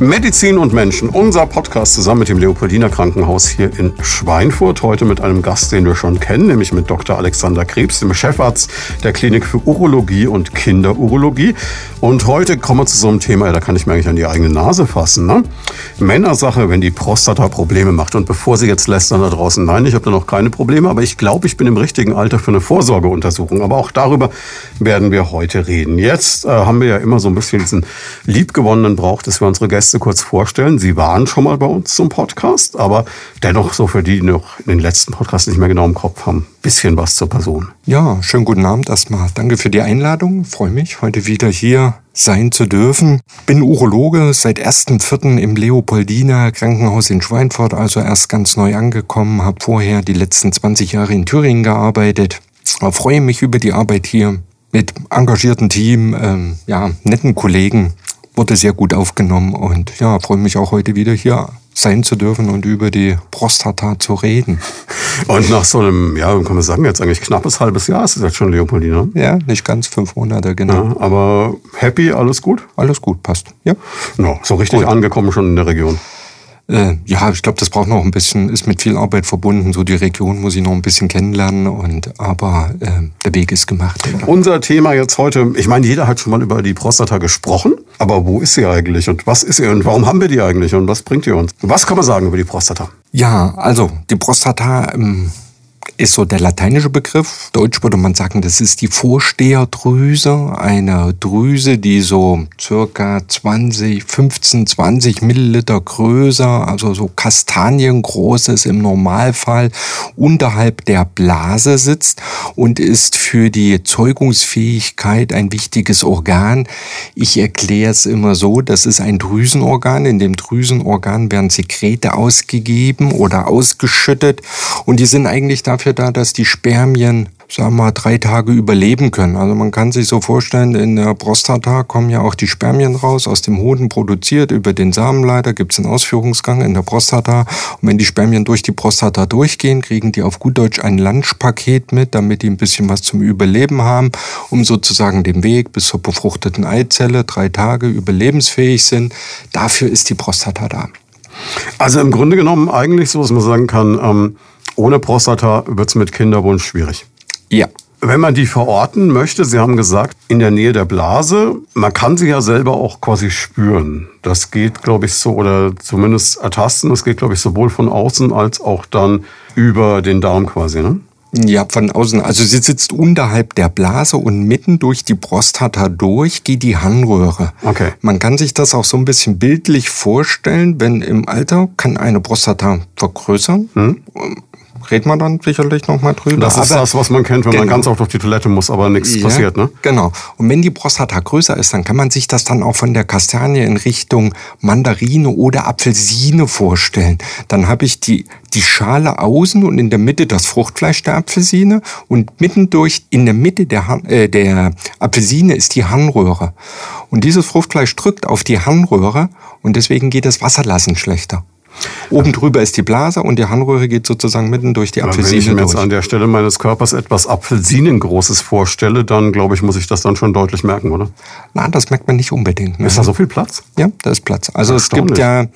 Medizin und Menschen, unser Podcast zusammen mit dem Leopoldiner Krankenhaus hier in Schweinfurt. Heute mit einem Gast, den wir schon kennen, nämlich mit Dr. Alexander Krebs, dem Chefarzt der Klinik für Urologie und Kinderurologie. Und heute kommen wir zu so einem Thema, da kann ich mir eigentlich an die eigene Nase fassen. Ne? Männersache, wenn die Prostata Probleme macht. Und bevor Sie jetzt lästern da draußen, nein, ich habe da noch keine Probleme, aber ich glaube, ich bin im richtigen Alter für eine Vorsorgeuntersuchung. Aber auch darüber werden wir heute reden. Jetzt äh, haben wir ja immer so ein bisschen diesen liebgewonnenen Brauch, dass wir unsere Gäste Gäste kurz vorstellen. Sie waren schon mal bei uns zum Podcast, aber dennoch so für die, die noch den letzten Podcasts nicht mehr genau im Kopf haben, bisschen was zur Person. Ja, schönen guten Abend erstmal. Danke für die Einladung. Freue mich, heute wieder hier sein zu dürfen. Bin Urologe seit 1.4. im Leopoldiner Krankenhaus in Schweinfurt, also erst ganz neu angekommen, habe vorher die letzten 20 Jahre in Thüringen gearbeitet. Aber freue mich über die Arbeit hier mit engagiertem Team, ähm, ja, netten Kollegen wurde sehr gut aufgenommen und ja, freue mich auch heute wieder hier sein zu dürfen und über die Prostata zu reden. Und nach so einem, ja, kann man sagen, jetzt eigentlich knappes halbes Jahr ist es jetzt schon Leopoldina. Ja, nicht ganz fünf Monate, genau. Ja, aber happy, alles gut? Alles gut, passt. Ja. No, so richtig gut. angekommen schon in der Region. Äh, ja, ich glaube, das braucht noch ein bisschen, ist mit viel Arbeit verbunden. So die Region muss ich noch ein bisschen kennenlernen und aber äh, der Weg ist gemacht. Unser Thema jetzt heute, ich meine, jeder hat schon mal über die Prostata gesprochen, aber wo ist sie eigentlich und was ist sie und warum haben wir die eigentlich und was bringt die uns? Was kann man sagen über die Prostata? Ja, also die Prostata. Ähm, ist so der lateinische Begriff. Deutsch würde man sagen, das ist die Vorsteherdrüse, eine Drüse, die so circa 20, 15, 20 Milliliter größer, also so kastaniengroß ist im Normalfall, unterhalb der Blase sitzt und ist für die Zeugungsfähigkeit ein wichtiges Organ. Ich erkläre es immer so, das ist ein Drüsenorgan. In dem Drüsenorgan werden Sekrete ausgegeben oder ausgeschüttet und die sind eigentlich dafür dafür da, dass die Spermien sagen wir mal, drei Tage überleben können. Also man kann sich so vorstellen, in der Prostata kommen ja auch die Spermien raus, aus dem Hoden produziert, über den Samenleiter gibt es einen Ausführungsgang in der Prostata. Und wenn die Spermien durch die Prostata durchgehen, kriegen die auf gut Deutsch ein Lunchpaket mit, damit die ein bisschen was zum Überleben haben, um sozusagen den Weg bis zur befruchteten Eizelle drei Tage überlebensfähig sind. Dafür ist die Prostata da. Also im Grunde genommen eigentlich so, dass man sagen kann, ähm ohne Prostata wird es mit Kinderwunsch schwierig. Ja. Wenn man die verorten möchte, Sie haben gesagt, in der Nähe der Blase, man kann sie ja selber auch quasi spüren. Das geht, glaube ich, so, oder zumindest ertasten, das geht, glaube ich, sowohl von außen als auch dann über den Darm quasi, ne? Ja, von außen. Also sie sitzt unterhalb der Blase und mitten durch die Prostata durch geht die Harnröhre. Okay. Man kann sich das auch so ein bisschen bildlich vorstellen, wenn im Alter kann eine Prostata vergrößern. Hm reden wir dann sicherlich nochmal drüber. Das ist aber, das, was man kennt, wenn genau. man ganz oft auf die Toilette muss, aber nichts ja, passiert, ne? Genau. Und wenn die Prostata größer ist, dann kann man sich das dann auch von der Kastanie in Richtung Mandarine oder Apfelsine vorstellen. Dann habe ich die, die Schale außen und in der Mitte das Fruchtfleisch der Apfelsine und mittendurch in der Mitte der, äh, der Apfelsine ist die Harnröhre. Und dieses Fruchtfleisch drückt auf die Harnröhre und deswegen geht das Wasserlassen schlechter. Oben drüber ist die Blase und die Harnröhre geht sozusagen mitten durch die Apfelsine durch. Wenn ich mir jetzt an der Stelle meines Körpers etwas Apfelsinengroßes vorstelle, dann glaube ich, muss ich das dann schon deutlich merken, oder? Nein, das merkt man nicht unbedingt. Ne? Ist da so viel Platz? Ja, da ist Platz. Also es gibt ja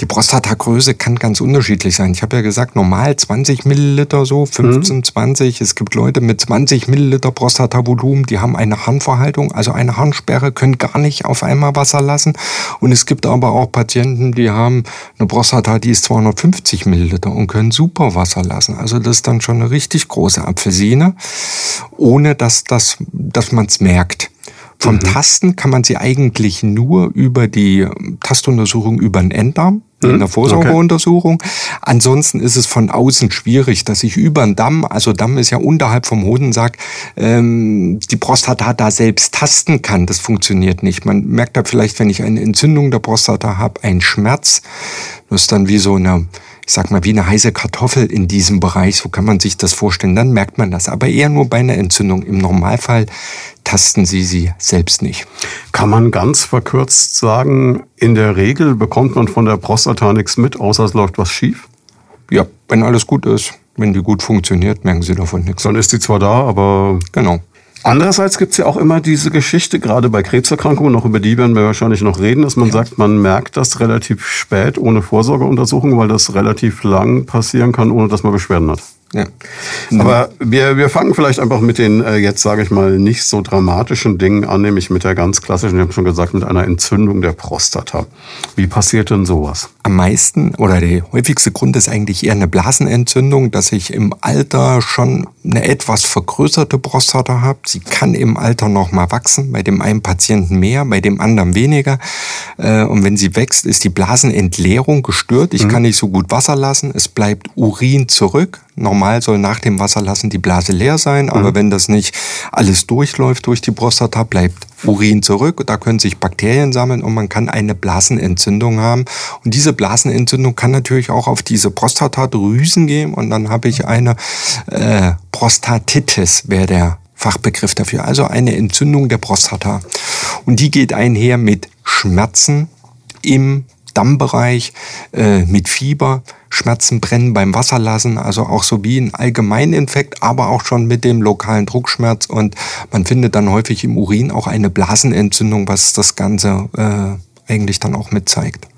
die Prostatagröße kann ganz unterschiedlich sein. Ich habe ja gesagt, normal 20 Milliliter so, 15, mhm. 20. Es gibt Leute mit 20 Milliliter Prostatavolumen, die haben eine Harnverhaltung, also eine Harnsperre, können gar nicht auf einmal Wasser lassen. Und es gibt aber auch Patienten, die haben eine Prostata, die ist 250 Milliliter und können super Wasser lassen. Also das ist dann schon eine richtig große Apfelsine, ohne dass, das, dass man es merkt. Vom mhm. Tasten kann man sie eigentlich nur über die Tastuntersuchung über den Enddarm in mhm. der Vorsorgeuntersuchung. Okay. Ansonsten ist es von außen schwierig, dass ich über den Damm, also Damm ist ja unterhalb vom Hodensack, ähm, die Prostata da selbst tasten kann. Das funktioniert nicht. Man merkt da vielleicht, wenn ich eine Entzündung der Prostata habe, einen Schmerz. Das ist dann wie so eine ich sag mal, wie eine heiße Kartoffel in diesem Bereich. So kann man sich das vorstellen. Dann merkt man das. Aber eher nur bei einer Entzündung. Im Normalfall tasten Sie sie selbst nicht. Kann man ganz verkürzt sagen, in der Regel bekommt man von der Prostata nichts mit, außer es läuft was schief? Ja, wenn alles gut ist, wenn die gut funktioniert, merken Sie davon nichts. Dann ist die zwar da, aber Genau. Andererseits gibt es ja auch immer diese Geschichte, gerade bei Krebserkrankungen, noch über die werden wir wahrscheinlich noch reden, dass man sagt, man merkt das relativ spät ohne Vorsorgeuntersuchung, weil das relativ lang passieren kann, ohne dass man Beschwerden hat. Ja. Aber wir, wir fangen vielleicht einfach mit den äh, jetzt, sage ich mal, nicht so dramatischen Dingen an, nämlich mit der ganz klassischen, ich habe schon gesagt, mit einer Entzündung der Prostata. Wie passiert denn sowas? Am meisten oder der häufigste Grund ist eigentlich eher eine Blasenentzündung, dass ich im Alter schon eine etwas vergrößerte Prostata habe. Sie kann im Alter noch mal wachsen, bei dem einen Patienten mehr, bei dem anderen weniger. Äh, Und wenn sie wächst, ist die Blasenentleerung gestört. Ich kann nicht so gut Wasser lassen. Es bleibt Urin zurück. Normal soll nach dem Wasserlassen die Blase leer sein, aber wenn das nicht alles durchläuft durch die Prostata, bleibt Urin zurück. Da können sich Bakterien sammeln und man kann eine Blasenentzündung haben. Und diese Blasenentzündung kann natürlich auch auf diese Prostatadrüsen gehen und dann habe ich eine äh, Prostatitis, wäre der Fachbegriff dafür. Also eine Entzündung der Prostata. Und die geht einher mit Schmerzen im Dammbereich, äh, mit Fieber, Schmerzen, Brennen beim Wasserlassen, also auch so wie ein Allgemeininfekt, aber auch schon mit dem lokalen Druckschmerz. Und man findet dann häufig im Urin auch eine Blasenentzündung, was das Ganze äh, eigentlich dann auch mit zeigt.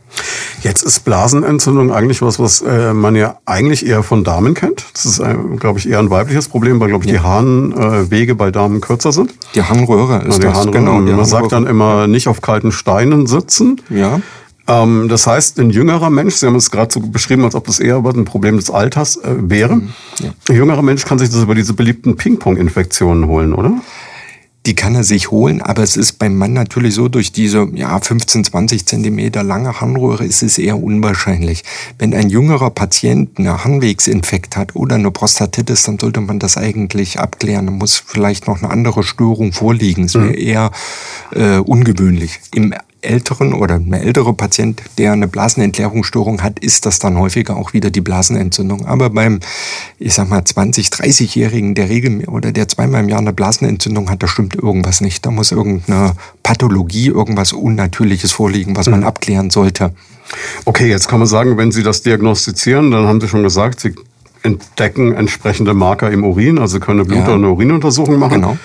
Jetzt ist Blasenentzündung eigentlich was, was äh, man ja eigentlich eher von Damen kennt. Das ist, äh, glaube ich, eher ein weibliches Problem, weil, glaube ich, die Harnwege bei Damen kürzer sind. Die Harnröhre ist die das, Harnröhre. genau. die man sagt dann Harnröhre. immer, nicht auf kalten Steinen sitzen. Ja, Ähm, das heißt, ein jüngerer Mensch, Sie haben es gerade so beschrieben, als ob das eher ein Problem des Alters äh, wäre. Mhm. Ein jüngerer Mensch kann sich das über diese beliebten Ping-Pong-Infektionen holen, oder? die kann er sich holen, aber es ist beim Mann natürlich so, durch diese ja, 15, 20 Zentimeter lange Harnröhre ist es eher unwahrscheinlich. Wenn ein jüngerer Patient eine Harnwegsinfekt hat oder eine Prostatitis, dann sollte man das eigentlich abklären. Da muss vielleicht noch eine andere Störung vorliegen. Es wäre eher äh, ungewöhnlich. Im älteren oder ein älterer Patient, der eine Blasenentleerungsstörung hat, ist das dann häufiger auch wieder die Blasenentzündung. Aber beim, ich sag mal, 20-, 30-Jährigen, der regel oder der zweimal im Jahr eine Blasenentzündung hat, da stimmt irgendwas nicht. Da muss irgendeine Pathologie, irgendwas Unnatürliches vorliegen, was man abklären sollte. Okay, jetzt kann man sagen, wenn Sie das diagnostizieren, dann haben Sie schon gesagt, Sie entdecken entsprechende Marker im Urin, also können eine Blut- Ja. oder eine Urinuntersuchung machen. Genau.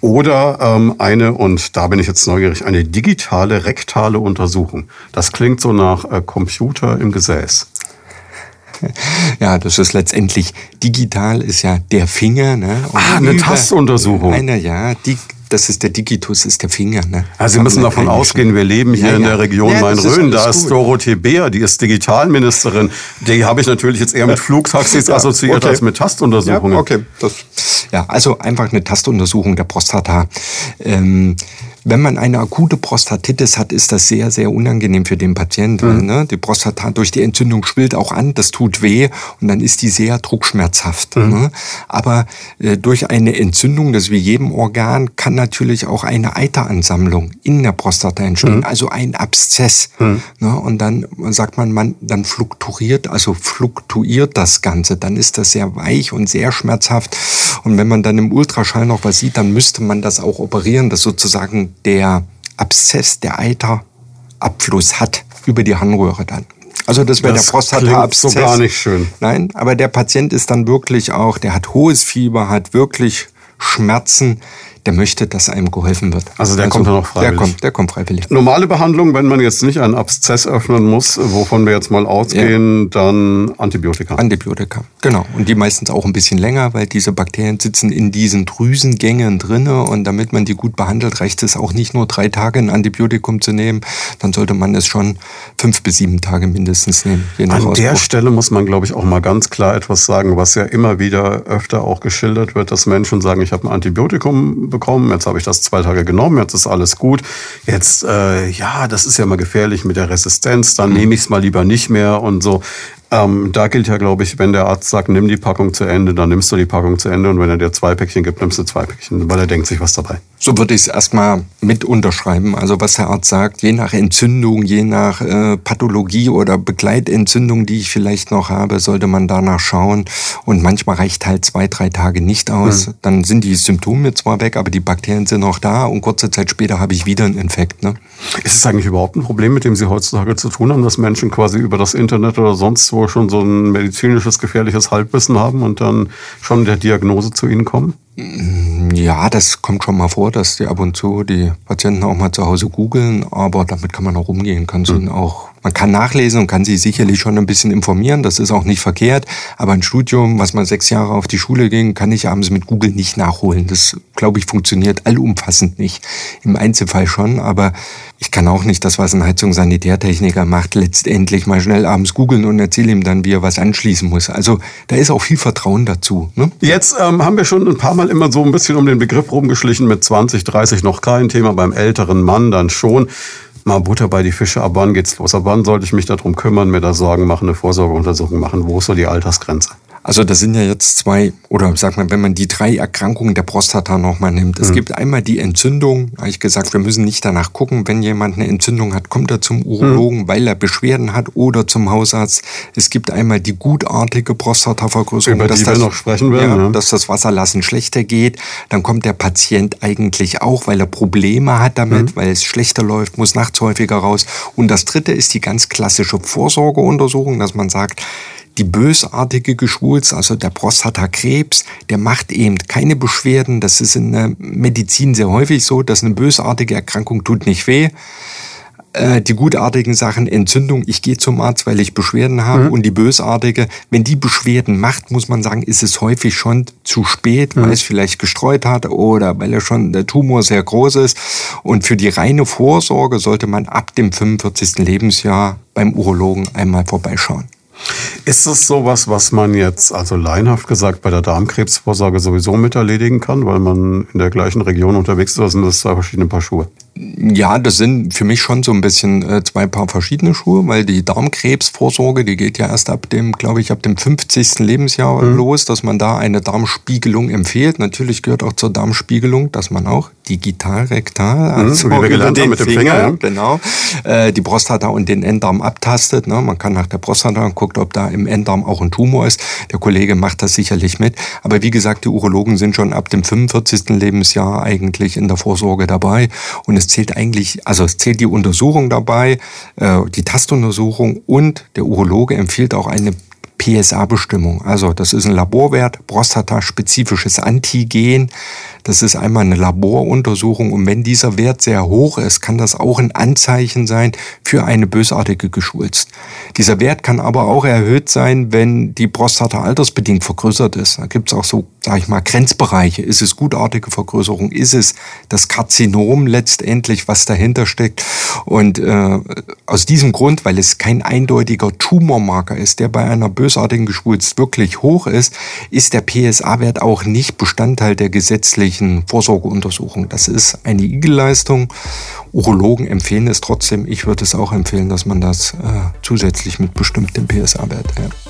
Oder ähm, eine, und da bin ich jetzt neugierig, eine digitale rektale Untersuchung. Das klingt so nach äh, Computer im Gesäß. Ja, das ist letztendlich digital, ist ja der Finger. Ne? Und Ah, eine Tastuntersuchung. Eine, ja, die, das ist der Digitus, ist der Finger. Ne? Also Sie müssen davon ausgehen, wir leben hier Ja, in ja. der Region Ja, Main-Rhön. Da ist gut. Dorothee Beer, die ist Digitalministerin. Die habe ich natürlich jetzt eher mit Flugtaxis assoziiert okay. als mit Tastuntersuchungen. Ja, okay. Das, ja, also einfach eine Tastuntersuchung der Prostata. Ähm, wenn man eine akute Prostatitis hat, ist das sehr, sehr unangenehm für den Patienten. Weil, ne, die Prostata durch die Entzündung schwillt auch an, das tut weh und dann ist die sehr druckschmerzhaft. Ne? Aber äh, durch eine Entzündung, das ist wie jedem Organ, kann natürlich auch eine Eiteransammlung in der Prostata entstehen, also ein Abszess. Ne? Und dann sagt man, man, dann flukturiert, also fluktuiert das Ganze. Dann ist das sehr weich und sehr schmerzhaft. Und wenn man dann im Ultraschall noch was sieht, dann müsste man das auch operieren, dass sozusagen der Abszess, der Eiterabfluss hat über die Harnröhre dann. Also das wäre der Das Prostataabszess. klingt so gar nicht schön. Nein, aber der Patient ist dann wirklich auch, der hat hohes Fieber, hat wirklich Schmerzen, der möchte, dass einem geholfen wird. Also der kommt dann auch freiwillig? Der kommt, der kommt freiwillig. Normale Behandlung, wenn man jetzt nicht einen Abszess öffnen muss, wovon wir jetzt mal ausgehen, dann Antibiotika. Antibiotika, genau. Und die meistens auch ein bisschen länger, weil diese Bakterien sitzen in diesen Drüsengängen drinne und damit man die gut behandelt, reicht es auch nicht nur drei Tage ein Antibiotikum zu nehmen, dann sollte man es schon fünf bis sieben Tage mindestens nehmen. Je nach An der Ausbruch. Stelle muss man, glaube ich, auch mal ganz klar etwas sagen, was ja immer wieder öfter auch geschildert wird, dass Menschen sagen, ich habe ein Antibiotikum bekommen, jetzt habe ich das zwei Tage genommen, jetzt ist alles gut. Jetzt, äh, ja, das ist ja mal gefährlich mit der Resistenz, dann nehme ich es mal lieber nicht mehr und so. Ähm, da gilt ja, glaube ich, wenn der Arzt sagt, nimm die Packung zu Ende, dann nimmst du die Packung zu Ende und wenn er dir zwei Päckchen gibt, nimmst du zwei Päckchen, weil er denkt sich was dabei. So würde ich es erstmal mit unterschreiben. Also was der Arzt sagt, je nach Entzündung, je nach äh, Pathologie oder Begleitentzündung, die ich vielleicht noch habe, sollte man danach schauen. Und manchmal reicht halt zwei, drei Tage nicht aus. Hm. Dann sind die Symptome zwar weg, aber die Bakterien sind noch da und kurze Zeit später habe ich wieder einen Infekt. Ne? Ist es eigentlich überhaupt ein Problem, mit dem Sie heutzutage zu tun haben, dass Menschen quasi über das Internet oder sonst wo irgendwo schon so ein medizinisches, gefährliches Halbwissen haben und dann schon der Diagnose zu Ihnen kommen? Ja, das kommt schon mal vor, dass die ab und zu die Patienten auch mal zu Hause googeln, aber damit kann man auch umgehen, kann mhm. ihnen auch man kann nachlesen und kann sich sicherlich schon ein bisschen informieren, das ist auch nicht verkehrt, aber ein Studium, was man sechs Jahre auf die Schule ging, kann ich abends mit Google nicht nachholen. Das, glaube ich, funktioniert allumfassend nicht. Im Einzelfall schon, aber ich kann auch nicht das, was ein Heizungssanitärtechniker macht, letztendlich mal schnell abends googeln und erzähle ihm dann, wie er was anschließen muss. Also da ist auch viel Vertrauen dazu. Ne? Jetzt ähm, haben wir schon ein paar Mal immer so ein bisschen um den Begriff rumgeschlichen, mit 20, 30 noch kein Thema, beim älteren Mann dann schon mal Butter bei die Fische, ab wann geht's los? Ab wann sollte ich mich darum kümmern, mir da Sorgen machen, eine Vorsorgeuntersuchung machen? Wo ist so die Altersgrenze? Also das sind ja jetzt zwei, oder sag mal, wenn man die drei Erkrankungen der Prostata nochmal nimmt. Es mhm. gibt einmal die Entzündung, habe ich gesagt, wir müssen nicht danach gucken, wenn jemand eine Entzündung hat, kommt er zum Urologen, mhm. weil er Beschwerden hat oder zum Hausarzt. Es gibt einmal die gutartige Prostatavergrößerung, Über dass, die das, wir noch sprechen werden, ja, ja. dass das Wasserlassen schlechter geht. Dann kommt der Patient eigentlich auch, weil er Probleme hat damit, mhm. weil es schlechter läuft, muss nachts häufiger raus. Und das dritte ist die ganz klassische Vorsorgeuntersuchung, dass man sagt, die bösartige Geschwulst, also der Prostatakrebs, der macht eben keine Beschwerden. Das ist in der Medizin sehr häufig so, dass eine bösartige Erkrankung tut nicht weh äh, die gutartigen Sachen, Entzündung, ich gehe zum Arzt, weil ich Beschwerden habe mhm. und die bösartige, wenn die Beschwerden macht, muss man sagen, ist es häufig schon zu spät, mhm. weil es vielleicht gestreut hat oder weil er schon der Tumor sehr groß ist. Und für die reine Vorsorge sollte man ab dem 45. Lebensjahr beim Urologen einmal vorbeischauen. Ist es sowas, was man jetzt, also laienhaft gesagt, bei der Darmkrebsvorsorge sowieso mit erledigen kann, weil man in der gleichen Region unterwegs ist, oder sind das zwei verschiedene Paar Schuhe? Ja, das sind für mich schon so ein bisschen äh, zwei Paar verschiedene Schuhe, weil die Darmkrebsvorsorge, die geht ja erst ab dem, glaube ich, ab dem 50. Lebensjahr mhm. los, dass man da eine Darmspiegelung empfiehlt. Natürlich gehört auch zur Darmspiegelung, dass man auch digital, rektal, also mhm, wie wir gelernt haben mit dem Finger, Finger ja. genau, äh, die Prostata und den Enddarm abtastet. Ne? Man kann nach der Prostata gucken, ob da im Enddarm auch ein Tumor ist. Der Kollege macht das sicherlich mit. Aber wie gesagt, die Urologen sind schon ab dem 45. Lebensjahr eigentlich in der Vorsorge dabei und es zählt eigentlich, also es zählt die Untersuchung dabei, äh, die Tastuntersuchung und der Urologe empfiehlt auch eine PSA-Bestimmung. Also das ist ein Laborwert, prostataspezifisches Antigen. Das ist einmal eine Laboruntersuchung und wenn dieser Wert sehr hoch ist, kann das auch ein Anzeichen sein für eine bösartige Geschwulst. Dieser Wert kann aber auch erhöht sein, wenn die Prostata altersbedingt vergrößert ist. Da gibt es auch so, sage ich mal, Grenzbereiche. Ist es gutartige Vergrößerung? Ist es das Karzinom letztendlich, was dahinter steckt? Und äh, aus diesem Grund, weil es kein eindeutiger Tumormarker ist, der bei einer bösartigen Geschwulst wirklich hoch ist, ist der PSA-Wert auch nicht Bestandteil der gesetzlichen Vorsorgeuntersuchung. Das ist eine Igelleistung. Urologen empfehlen es trotzdem. Ich würde es auch empfehlen, dass man das äh, zusätzlich mit bestimmtem PSA-Wert. Ja.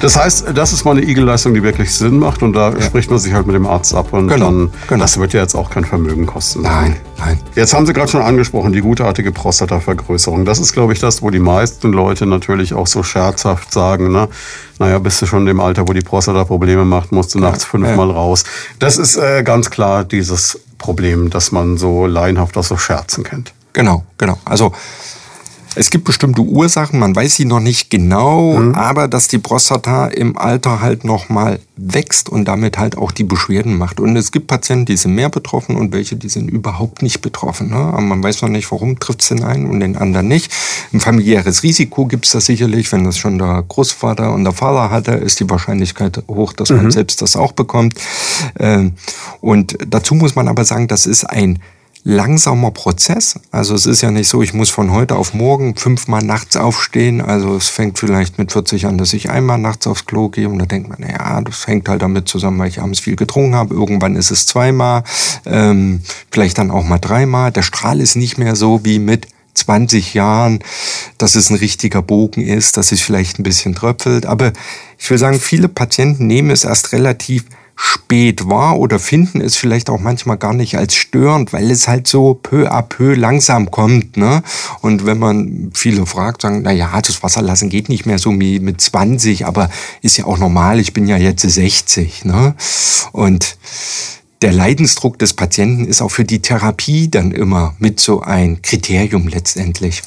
Das heißt, das ist mal eine Igelleistung, die wirklich Sinn macht und da ja. spricht man sich halt mit dem Arzt ab und genau, dann, genau. das wird ja jetzt auch kein Vermögen kosten. Nein, nein. Jetzt haben Sie gerade schon angesprochen, die gutartige Prostatavergrößerung. Das ist, glaube ich, das, wo die meisten Leute natürlich auch so scherzhaft sagen, ne? naja, bist du schon in dem Alter, wo die Prostata Probleme macht, musst du nachts fünfmal ja. raus. Das ist äh, ganz klar dieses Problem, das man so laienhaft aus so Scherzen kennt. Genau, genau. Also es gibt bestimmte Ursachen, man weiß sie noch nicht genau, mhm. aber dass die Prostata im Alter halt nochmal wächst und damit halt auch die Beschwerden macht. Und es gibt Patienten, die sind mehr betroffen und welche, die sind überhaupt nicht betroffen. Ne? Aber man weiß noch nicht, warum trifft es den einen und den anderen nicht. Ein familiäres Risiko gibt es da sicherlich. Wenn das schon der Großvater und der Vater hatte, ist die Wahrscheinlichkeit hoch, dass man mhm. selbst das auch bekommt. Ähm, und dazu muss man aber sagen, das ist ein langsamer Prozess. Also es ist ja nicht so, ich muss von heute auf morgen fünfmal nachts aufstehen. Also es fängt vielleicht mit 40 an, dass ich einmal nachts aufs Klo gehe und da denkt man, naja, das hängt halt damit zusammen, weil ich abends viel getrunken habe. Irgendwann ist es zweimal, ähm, vielleicht dann auch mal dreimal. Der Strahl ist nicht mehr so wie mit 20 Jahren, dass es ein richtiger Bogen ist, dass es vielleicht ein bisschen tröpfelt. Aber ich will sagen, viele Patienten nehmen es erst relativ spät wahr oder finden es vielleicht auch manchmal gar nicht als störend, weil es halt so peu à peu langsam kommt. Ne? Und wenn man viele fragt, sagen, na ja, das Wasserlassen geht nicht mehr so wie mit 20, aber ist ja auch normal, ich bin ja jetzt 60. Ne? Und der Leidensdruck des Patienten ist auch für die Therapie dann immer mit so ein Kriterium letztendlich.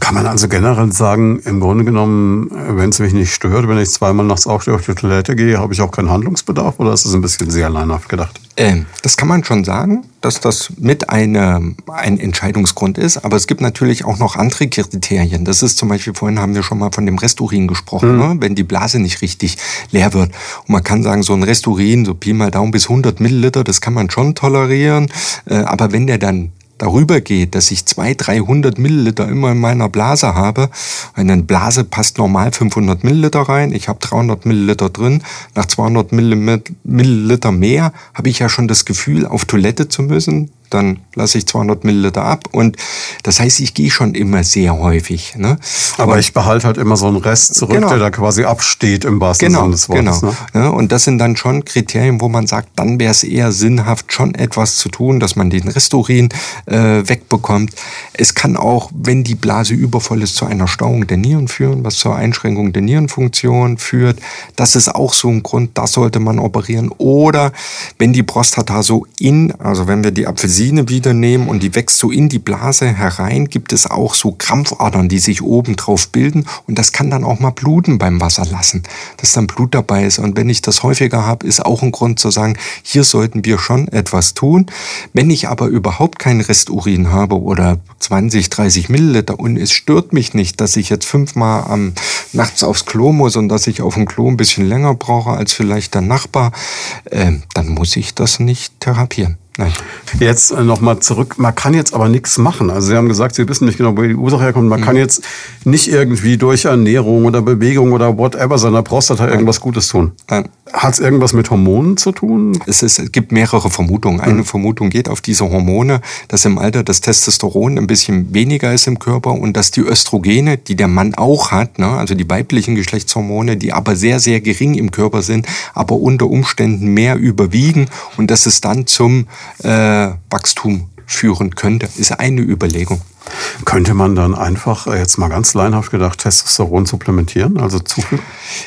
Kann man also generell sagen, im Grunde genommen, wenn es mich nicht stört, wenn ich zweimal nachts auf die Toilette gehe, habe ich auch keinen Handlungsbedarf oder ist das ein bisschen sehr alleinhaft gedacht? Ähm, das kann man schon sagen, dass das mit eine, ein Entscheidungsgrund ist, aber es gibt natürlich auch noch andere Kriterien. Das ist zum Beispiel, vorhin haben wir schon mal von dem Resturin gesprochen, mhm. ne? wenn die Blase nicht richtig leer wird. Und man kann sagen, so ein Resturin, so Pi mal Daumen bis 100 Milliliter, das kann man schon tolerieren, äh, aber wenn der dann darüber geht, dass ich 200, 300 Milliliter immer in meiner Blase habe, eine Blase passt normal 500 Milliliter rein, ich habe 300 Milliliter drin, nach 200 Milliliter mehr habe ich ja schon das Gefühl, auf Toilette zu müssen, dann lasse ich 200 Milliliter ab. Und das heißt, ich gehe schon immer sehr häufig. Ne? Aber und, ich behalte halt immer so einen Rest zurück, genau. der da quasi absteht im wahrsten genau, Sinne des Wortes. Genau. Ne? Und das sind dann schon Kriterien, wo man sagt, dann wäre es eher sinnhaft, schon etwas zu tun, dass man den Resturin äh, wegbekommt. Es kann auch, wenn die Blase übervoll ist, zu einer Stauung der Nieren führen, was zur Einschränkung der Nierenfunktion führt. Das ist auch so ein Grund, da sollte man operieren. Oder wenn die Prostata so in, also wenn wir die Apfelsine Rosine wieder nehmen und die wächst so in die Blase herein, gibt es auch so Krampfadern, die sich oben drauf bilden und das kann dann auch mal bluten beim Wasserlassen, dass dann Blut dabei ist. Und wenn ich das häufiger habe, ist auch ein Grund zu sagen, hier sollten wir schon etwas tun. Wenn ich aber überhaupt keinen Resturin habe oder 20, 30 Milliliter und es stört mich nicht, dass ich jetzt fünfmal am nachts aufs Klo muss und dass ich auf dem Klo ein bisschen länger brauche als vielleicht der Nachbar, äh, dann muss ich das nicht therapieren. Nein. Jetzt äh, nochmal zurück. Man kann jetzt aber nichts machen. Also Sie haben gesagt, Sie wissen nicht genau, wo die Ursache herkommt. Man mhm. kann jetzt nicht irgendwie durch Ernährung oder Bewegung oder whatever seiner Prostata irgendwas Gutes tun. Nein. Hat es irgendwas mit Hormonen zu tun? Es, ist, es gibt mehrere Vermutungen. Eine mhm. Vermutung geht auf diese Hormone, dass im Alter das Testosteron ein bisschen weniger ist im Körper und dass die Östrogene, die der Mann auch hat, ne, also die weiblichen Geschlechtshormone, die aber sehr, sehr gering im Körper sind, aber unter Umständen mehr überwiegen und dass es dann zum äh, Wachstum führen könnte, ist eine Überlegung. Könnte man dann einfach, äh, jetzt mal ganz leinhaft gedacht, Testosteron supplementieren, also zufügen?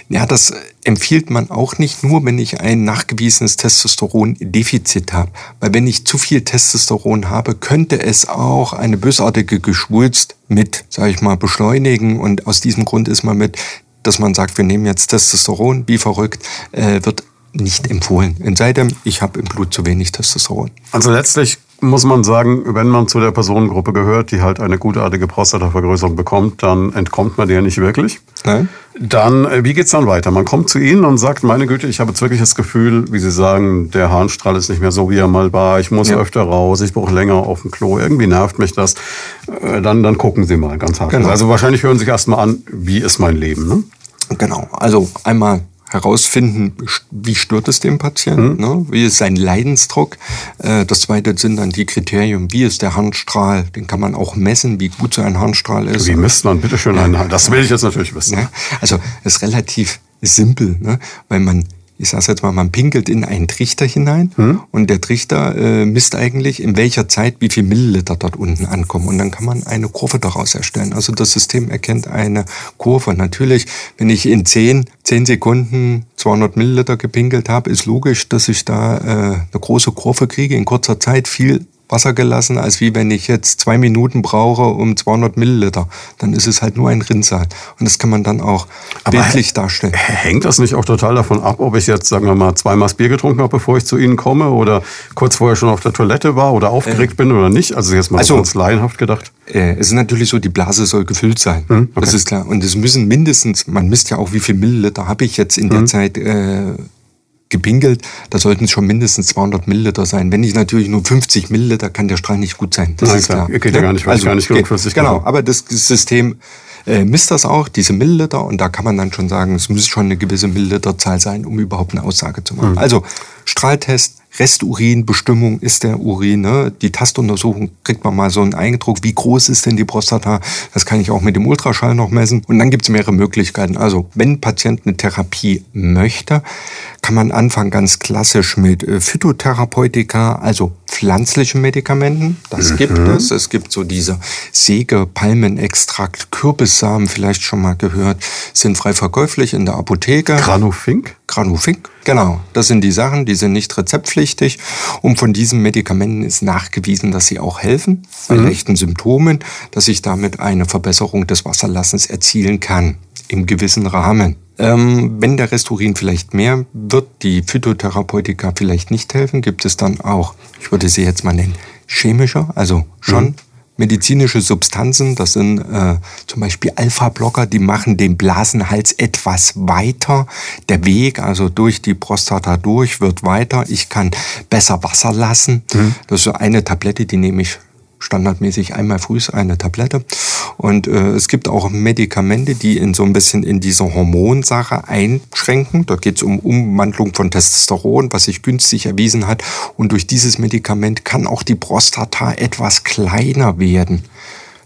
Ja, das empfiehlt man auch nicht nur, wenn ich ein nachgewiesenes Testosterondefizit habe. Weil wenn ich zu viel Testosteron habe, könnte es auch eine bösartige Geschwulst mit, sage ich mal, beschleunigen. Und aus diesem Grund ist man mit, dass man sagt, wir nehmen jetzt Testosteron, wie verrückt, äh, wird nicht empfohlen. Es sei denn, ich habe im Blut zu wenig Testosteron. Also letztlich muss man sagen, wenn man zu der Personengruppe gehört, die halt eine gutartige Prostatavergrößerung bekommt, dann entkommt man der nicht wirklich. Nein. Dann, äh, wie geht's dann weiter? Man kommt zu Ihnen und sagt, meine Güte, ich habe jetzt wirklich das Gefühl, wie Sie sagen, der Harnstrahl ist nicht mehr so, wie er mal war. Ich muss ja. öfter raus, ich brauche länger auf dem Klo. Irgendwie nervt mich das. Äh, dann, dann gucken Sie mal ganz hart. Genau. Also wahrscheinlich hören Sie sich erstmal an, wie ist mein Leben. Ne? Genau. Also einmal herausfinden, wie stört es den Patienten, mhm. ne? wie ist sein Leidensdruck. Äh, das zweite sind dann die Kriterien, wie ist der Harnstrahl, den kann man auch messen, wie gut so ein Harnstrahl ist. Wie misst man bitte schön einen Harnstrahl? Das will ich jetzt natürlich wissen. Also es ist relativ simpel, ne? weil man ich sage jetzt mal, man pinkelt in einen Trichter hinein hm. und der Trichter äh, misst eigentlich, in welcher Zeit wie viel Milliliter dort unten ankommen. Und dann kann man eine Kurve daraus erstellen. Also das System erkennt eine Kurve. Natürlich, wenn ich in 10, 10 Sekunden 200 Milliliter gepinkelt habe, ist logisch, dass ich da äh, eine große Kurve kriege, in kurzer Zeit viel Wasser gelassen, als wie wenn ich jetzt zwei Minuten brauche um 200 Milliliter. Dann ist es halt nur ein Rinnsal. Und das kann man dann auch Aber bildlich darstellen. Hängt das nicht auch total davon ab, ob ich jetzt, sagen wir mal, zweimal Bier getrunken habe, bevor ich zu Ihnen komme oder kurz vorher schon auf der Toilette war oder aufgeregt äh, bin oder nicht? Also jetzt mal also, ganz laienhaft gedacht. Äh, es ist natürlich so, die Blase soll gefüllt sein. Hm, okay. Das ist klar. Und es müssen mindestens, man misst ja auch, wie viel Milliliter habe ich jetzt in der hm. Zeit äh, gepinkelt, da sollten es schon mindestens 200 Milliliter sein. Wenn ich natürlich nur 50 Milliliter, kann der Strahl nicht gut sein. Das Nein, ist klar. klar. Geht ja gar nicht, weil also, ich gar nicht genug flüssig Genau, aber das System äh, misst das auch, diese Milliliter, und da kann man dann schon sagen, es muss schon eine gewisse Milliliterzahl sein, um überhaupt eine Aussage zu machen. Mhm. Also Strahltest, Resturinbestimmung ist der Urin. Ne? Die Tastuntersuchung kriegt man mal so einen Eindruck, wie groß ist denn die Prostata. Das kann ich auch mit dem Ultraschall noch messen. Und dann gibt es mehrere Möglichkeiten. Also wenn ein Patient eine Therapie möchte, kann man anfangen ganz klassisch mit äh, Phytotherapeutika, also pflanzlichen Medikamenten. Das mhm. gibt es. Es gibt so diese Säge, Palmenextrakt, Kürbissamen, vielleicht schon mal gehört, sind frei verkäuflich in der Apotheke. Granufink? Granufink, genau. Das sind die Sachen, die sind nicht rezeptpflichtig. Und von diesen Medikamenten ist nachgewiesen, dass sie auch helfen bei mhm. echten Symptomen, dass ich damit eine Verbesserung des Wasserlassens erzielen kann. Im gewissen Rahmen. Ähm, wenn der Resturin vielleicht mehr wird, die Phytotherapeutika vielleicht nicht helfen, gibt es dann auch, ich würde sie jetzt mal nennen, chemischer, also schon mhm. medizinische Substanzen. Das sind äh, zum Beispiel Alpha-Blocker, die machen den Blasenhals etwas weiter. Der Weg, also durch die Prostata durch, wird weiter. Ich kann besser Wasser lassen. Mhm. Das ist so eine Tablette, die nehme ich standardmäßig einmal früh eine Tablette. Und äh, es gibt auch Medikamente, die in so ein bisschen in diese Hormonsache einschränken. Da geht es um Umwandlung von Testosteron, was sich günstig erwiesen hat. Und durch dieses Medikament kann auch die Prostata etwas kleiner werden.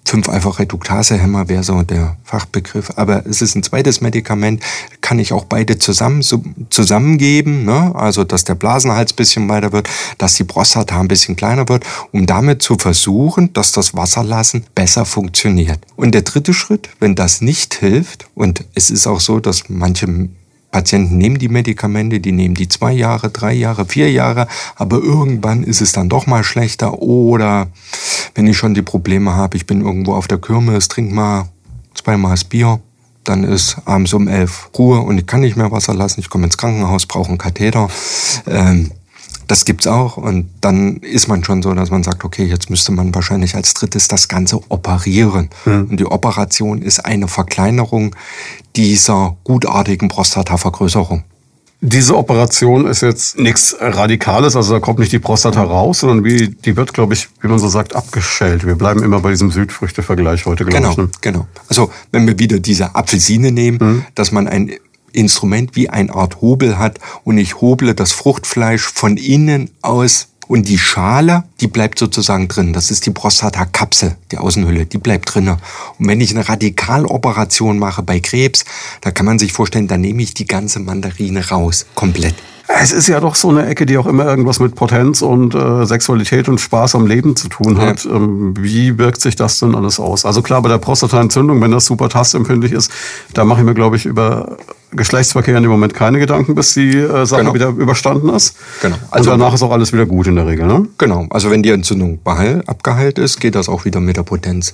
5-Alpha-Reduktase-Hämmer wäre so der Fachbegriff. Aber es ist ein zweites Medikament, kann ich auch beide zusammen, so, zusammengeben. Ne? Also, dass der Blasenhals ein bisschen weiter wird, dass die Prostata ein bisschen kleiner wird, um damit zu versuchen, dass das Wasserlassen besser funktioniert. Und der dritte Schritt, wenn das nicht hilft, und es ist auch so, dass manche Patienten nehmen die Medikamente, die nehmen die zwei Jahre, drei Jahre, vier Jahre, aber irgendwann ist es dann doch mal schlechter. Oder wenn ich schon die Probleme habe, ich bin irgendwo auf der Kirmes, trink mal zweimal das Bier, dann ist abends um elf Ruhe und ich kann nicht mehr Wasser lassen, ich komme ins Krankenhaus, brauche einen Katheter. Ähm, das gibt's auch. Und dann ist man schon so, dass man sagt, okay, jetzt müsste man wahrscheinlich als drittes das Ganze operieren. Mhm. Und die Operation ist eine Verkleinerung dieser gutartigen Prostatavergrößerung. Diese Operation ist jetzt nichts Radikales, also da kommt nicht die Prostata raus, sondern wie, die wird, glaube ich, wie man so sagt, abgeschält. Wir bleiben immer bei diesem Südfrüchte-Vergleich heute, glaube genau, ich. Ne? Genau, Also wenn wir wieder diese Apfelsine nehmen, mhm. dass man ein Instrument wie eine Art Hobel hat und ich hoble das Fruchtfleisch von innen aus und die Schale, die bleibt sozusagen drin. Das ist die Prostatakapsel, die Außenhülle, die bleibt drin. Und wenn ich eine Radikaloperation mache bei Krebs, da kann man sich vorstellen, da nehme ich die ganze Mandarine raus, komplett. Es ist ja doch so eine Ecke, die auch immer irgendwas mit Potenz und äh, Sexualität und Spaß am Leben zu tun hat. Ja. Ähm, wie wirkt sich das denn alles aus? Also klar, bei der Prostataentzündung, wenn das super tastempfindlich ist, da mache ich mir, glaube ich, über Geschlechtsverkehr in dem Moment keine Gedanken, bis die äh, Sache genau. wieder überstanden ist. Genau. Also und danach ist auch alles wieder gut in der Regel, ne? Genau. Also wenn die Entzündung abgeheilt ist, geht das auch wieder mit der Potenz.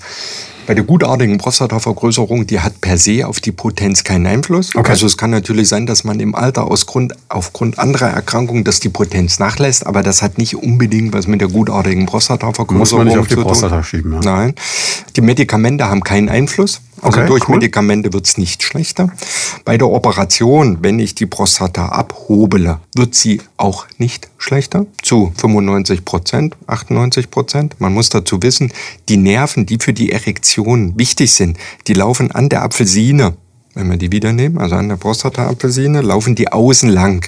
Bei der gutartigen Prostatavergrößerung, die hat per se auf die Potenz keinen Einfluss. Okay. Also es kann natürlich sein, dass man im Alter aus Grund, aufgrund anderer Erkrankungen, dass die Potenz nachlässt, aber das hat nicht unbedingt was mit der gutartigen Prostatavergrößerung Muss man nicht auf die Prostata schieben. Ja. Nein. Die Medikamente haben keinen Einfluss. Also okay, durch cool. Medikamente wird es nicht schlechter. Bei der Operation, wenn ich die Prostata abhobele, wird sie auch nicht schlechter. Zu 95 Prozent, 98 Prozent. Man muss dazu wissen, die Nerven, die für die Erektion wichtig sind, die laufen an der Apfelsine. Wenn wir die wieder nehmen, also an der Prostata-Apfelsine, laufen die außen lang.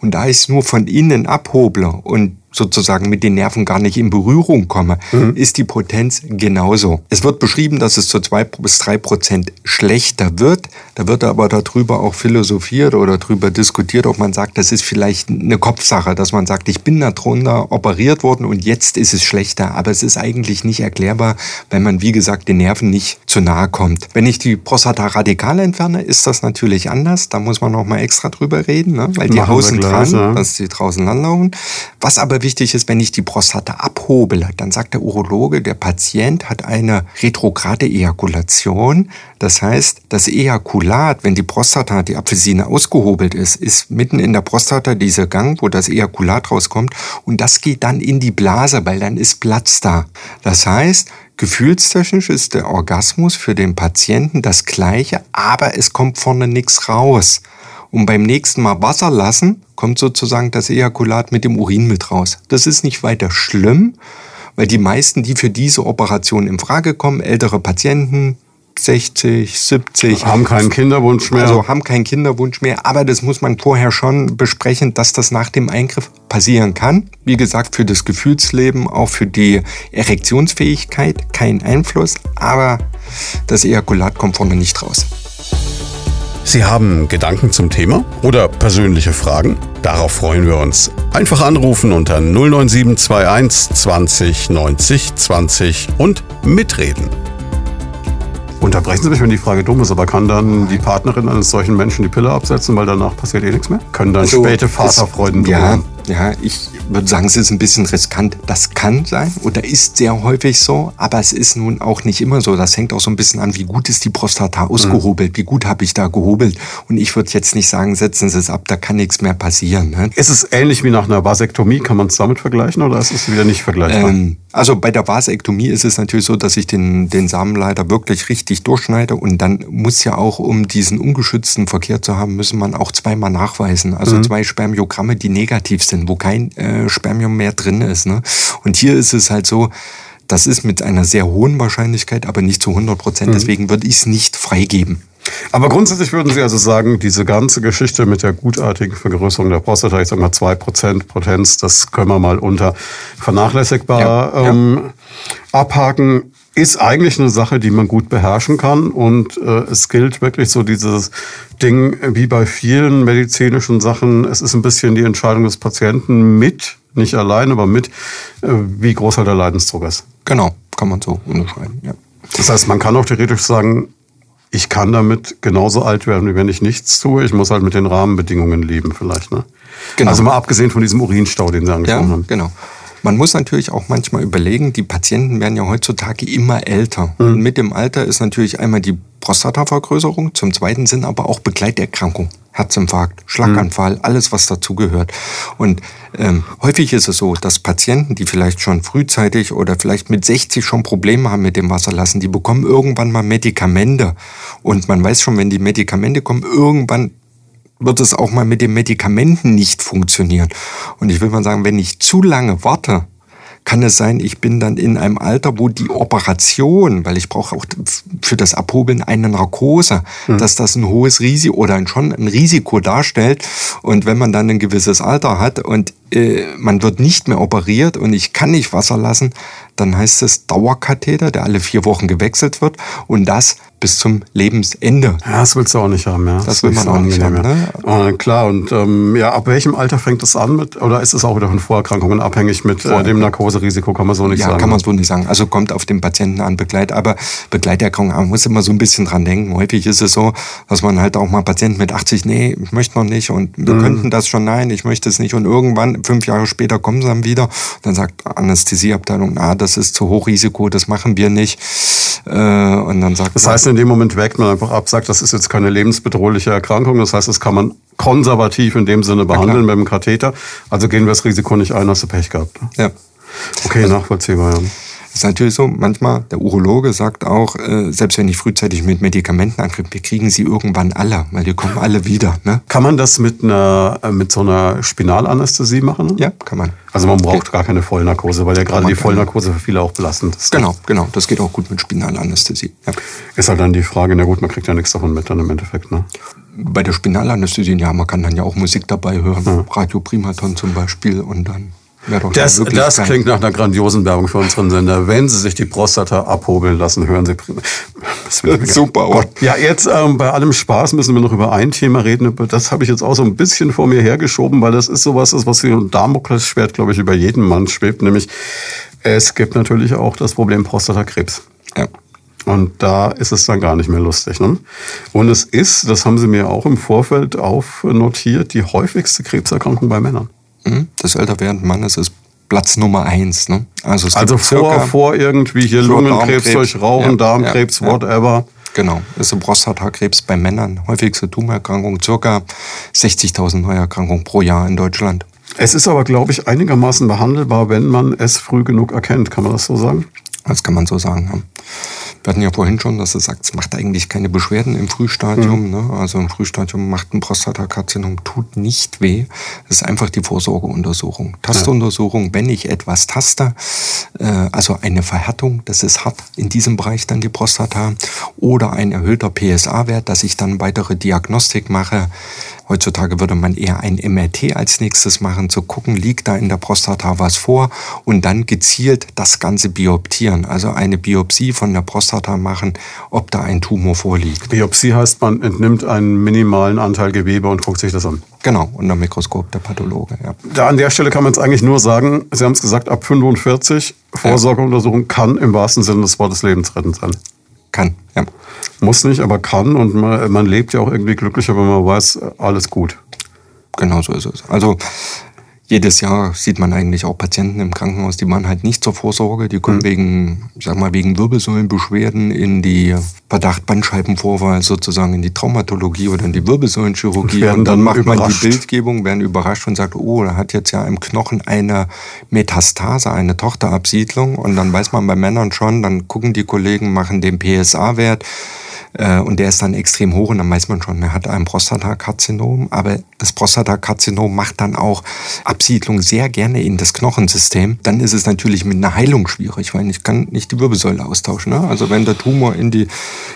Und da ich es nur von innen abhoble und sozusagen mit den Nerven gar nicht in Berührung komme, mhm. ist die Potenz genauso. Es wird beschrieben, dass es zu zwei bis drei Prozent schlechter wird. Da wird aber darüber auch philosophiert oder darüber diskutiert, ob man sagt, das ist vielleicht eine Kopfsache, dass man sagt, ich bin darunter operiert worden und jetzt ist es schlechter. Aber es ist eigentlich nicht erklärbar, wenn man, wie gesagt, den Nerven nicht zu nahe kommt. Wenn ich die Prostata radikal entferne, ist das natürlich anders. Da muss man noch mal extra drüber reden, ne? weil die außen dran, dass die draußen landlaufen. Was aber wichtig ist, wenn ich die Prostata abhobele, dann sagt der Urologe, der Patient hat eine retrograde Ejakulation. Das heißt, das Ejakulat, wenn die Prostata, die Apfelsine ausgehobelt ist, ist mitten in der Prostata dieser Gang, wo das Ejakulat rauskommt und das geht dann in die Blase, weil dann ist Platz da. Das heißt, Gefühlstechnisch ist der Orgasmus für den Patienten das gleiche, aber es kommt vorne nichts raus. Und beim nächsten Mal Wasser lassen, kommt sozusagen das Ejakulat mit dem Urin mit raus. Das ist nicht weiter schlimm, weil die meisten, die für diese Operation in Frage kommen, ältere Patienten, 60, 70. Haben keinen Kinderwunsch mehr. Also haben keinen Kinderwunsch mehr. Aber das muss man vorher schon besprechen, dass das nach dem Eingriff passieren kann. Wie gesagt, für das Gefühlsleben, auch für die Erektionsfähigkeit kein Einfluss. Aber das Ejakulat kommt vorne nicht raus. Sie haben Gedanken zum Thema oder persönliche Fragen? Darauf freuen wir uns. Einfach anrufen unter 09721 20 90 20 und mitreden. Unterbrechen Sie mich, wenn die Frage dumm ist, aber kann dann die Partnerin eines solchen Menschen die Pille absetzen, weil danach passiert eh nichts mehr? Können dann Also, späte Vaterfreuden es- ja, drohen? Ja, ich würde sagen, es ist ein bisschen riskant. Das kann sein oder ist sehr häufig so, aber es ist nun auch nicht immer so. Das hängt auch so ein bisschen an, wie gut ist die Prostata ausgehobelt, wie gut habe ich da gehobelt. Und ich würde jetzt nicht sagen, setzen Sie es ab, da kann nichts mehr passieren. Ne? Ist es ähnlich wie nach einer Vasektomie? Kann man es damit vergleichen oder ist es wieder nicht vergleichbar? Ähm, also bei der Vasektomie ist es natürlich so, dass ich den, den Samenleiter wirklich richtig durchschneide und dann muss ja auch, um diesen ungeschützten Verkehr zu haben, müssen man auch zweimal nachweisen. Also zwei Spermiogramme, die negativ sind, wo kein äh, Spermium mehr drin ist. Ne? Und hier ist es halt so, das ist mit einer sehr hohen Wahrscheinlichkeit, aber nicht zu 100 Prozent. Deswegen würde ich es nicht freigeben. Aber grundsätzlich würden Sie also sagen, diese ganze Geschichte mit der gutartigen Vergrößerung der Prostata, ich sag mal 2% Potenz, das können wir mal unter vernachlässigbar Ja, ja. ähm, abhaken, ist eigentlich eine Sache, die man gut beherrschen kann. Und äh, es gilt wirklich so dieses Ding, wie bei vielen medizinischen Sachen, es ist ein bisschen die Entscheidung des Patienten mit, nicht allein, aber mit, äh, wie groß halt der Leidensdruck ist. Genau, kann man so unterscheiden. Ja. Das heißt, man kann auch theoretisch sagen, ich kann damit genauso alt werden, wie wenn ich nichts tue. Ich muss halt mit den Rahmenbedingungen leben vielleicht. Ne? Genau. Also mal abgesehen von diesem Urinstau, den Sie angesprochen Ja, haben. genau. Man muss natürlich auch manchmal überlegen, die Patienten werden ja heutzutage immer älter. Und mit dem Alter ist natürlich einmal die Prostatavergrößerung, zum zweiten sind aber auch Begleiterkrankungen. Herzinfarkt, Schlaganfall, alles, was dazugehört. Und ähm, häufig ist es so, dass Patienten, die vielleicht schon frühzeitig oder vielleicht mit 60 schon Probleme haben mit dem Wasserlassen, die bekommen irgendwann mal Medikamente. Und man weiß schon, wenn die Medikamente kommen, irgendwann wird es auch mal mit den Medikamenten nicht funktionieren. Und ich will mal sagen, wenn ich zu lange warte, kann es sein, ich bin dann in einem Alter, wo die Operation, weil ich brauche auch für das Abhobeln eine Narkose, dass das ein hohes Risiko oder schon ein Risiko darstellt. Und wenn man dann ein gewisses Alter hat und äh, man wird nicht mehr operiert und ich kann nicht Wasser lassen, dann heißt es Dauerkatheter, der alle vier Wochen gewechselt wird und das bis zum Lebensende. Ja, das willst du auch nicht haben, ja. Das will man auch nicht angenehm, ja. Äh, klar, und ähm, ja, ab welchem Alter fängt das an mit, oder ist es auch wieder von Vorerkrankungen abhängig mit äh, dem Narkoserisiko, kann man so nicht ja, sagen. kann man ne? so nicht sagen. Also kommt auf den Patienten an, Begleit, aber Begleiterkrankung, man muss immer so ein bisschen dran denken. Häufig ist es so, dass man halt auch mal Patienten mit 80, nee, ich möchte noch nicht und Mhm. wir könnten das schon, nein, ich möchte es nicht. Und irgendwann, fünf Jahre später, kommen sie dann wieder. Dann sagt Anästhesieabteilung, na, das ist zu hoch Risiko, das machen wir nicht. Äh, und dann sagt Das man, heißt, in dem Moment wägt man einfach ab, sagt, das ist jetzt keine lebensbedrohliche Erkrankung. Das heißt, das kann man konservativ in dem Sinne behandeln mit dem Katheter. Also gehen wir das Risiko nicht ein, hast du Pech gehabt. Ne? ja. Okay, nachvollziehbar, ja. Ist natürlich so, manchmal, der Urologe sagt auch, äh, selbst wenn ich frühzeitig mit Medikamenten angreife, wir kriegen sie irgendwann alle, weil die kommen alle wieder. Ne? Kann man das mit einer äh, mit so einer Spinalanästhesie machen? Ja, kann man. Also man braucht gar keine Vollnarkose, weil ja gerade die Vollnarkose für viele auch belastend ist. Genau, genau. Das geht auch gut mit Spinalanästhesie. Ja. Ist halt dann die Frage, na gut, man kriegt ja nichts davon mit dann im Endeffekt, ne? Bei der Spinalanästhesie, ja, man kann dann ja auch Musik dabei hören. Radio Primaton zum Beispiel und dann Das, das klingt nach einer grandiosen Werbung für unseren Sender. Wenn Sie sich die Prostata abhobeln lassen, hören Sie. Super, Gott. Ja, jetzt ähm, bei allem Spaß müssen wir noch über ein Thema reden. Das habe ich jetzt auch so ein bisschen vor mir hergeschoben, weil das ist sowas, ist, was wie ein Damoklesschwert, glaube ich, über jeden Mann schwebt. Nämlich, es gibt natürlich auch das Problem Prostatakrebs. Ja. Und da ist es dann gar nicht mehr lustig. Ne? Und es ist, das haben Sie mir auch im Vorfeld aufnotiert, die häufigste Krebserkrankung bei Männern. Mhm. Das Älterwerden Mannes ist Platz Nummer eins. Ne? Also, Also vor, vor irgendwie hier Vor Lungenkrebs durch Rauchen, Ja, Darmkrebs, ja, whatever. Genau, ist ein Prostatakrebs bei Männern. Häufigste Tumorerkrankung, circa 60.000 Neuerkrankungen pro Jahr in Deutschland. Es ist aber, glaube ich, einigermaßen behandelbar, wenn man es früh genug erkennt. Kann man das so sagen? Das kann man so sagen. Ja. Wir hatten ja vorhin schon, dass es sagt, es macht eigentlich keine Beschwerden im Frühstadium. Ne? Also im Frühstadium macht ein Prostatakarzinom, tut nicht weh. Es ist einfach die Vorsorgeuntersuchung. Tastuntersuchung, wenn ich etwas taste, äh, also eine Verhärtung, das ist hart in diesem Bereich dann die Prostata, oder ein erhöhter PSA-Wert, dass ich dann weitere Diagnostik mache. Heutzutage würde man eher ein MRT als nächstes machen, zu gucken, liegt da in der Prostata was vor und dann gezielt das Ganze bioptieren, also eine Biopsie von der Prostata machen, ob da ein Tumor vorliegt. Biopsie heißt, man entnimmt einen minimalen Anteil Gewebe und guckt sich das an. Genau, unter Mikroskop der Pathologe. Ja. Da an der Stelle kann man es eigentlich nur sagen, Sie haben es gesagt, ab 45 Vorsorgeuntersuchung kann im wahrsten Sinne des Wortes lebensrettend sein. Kann, ja. Muss nicht, aber kann und man, man lebt ja auch irgendwie glücklicher, wenn man weiß, alles gut. Genau so ist es. Also jedes Jahr sieht man eigentlich auch Patienten im Krankenhaus, die waren halt nicht zur Vorsorge, die kommen mhm. wegen, sag mal, wegen Wirbelsäulenbeschwerden in die Verdacht Bandscheibenvorwahl sozusagen in die Traumatologie oder in die Wirbelsäulenchirurgie und, und dann, macht man die Bildgebung, werden überrascht und sagt, oh, da hat jetzt ja im Knochen eine Metastase, eine Tochterabsiedlung und dann weiß man bei Männern schon, dann gucken die Kollegen, machen den PSA-Wert, äh, und der ist dann extrem hoch und dann weiß man schon, er hat ein Prostatakarzinom. Aber das Prostatakarzinom macht dann auch Absiedlung sehr gerne in das Knochensystem. Dann ist es natürlich mit einer Heilung schwierig, weil ich kann nicht die Wirbelsäule austauschen. Ne? Also wenn der Tumor in, die,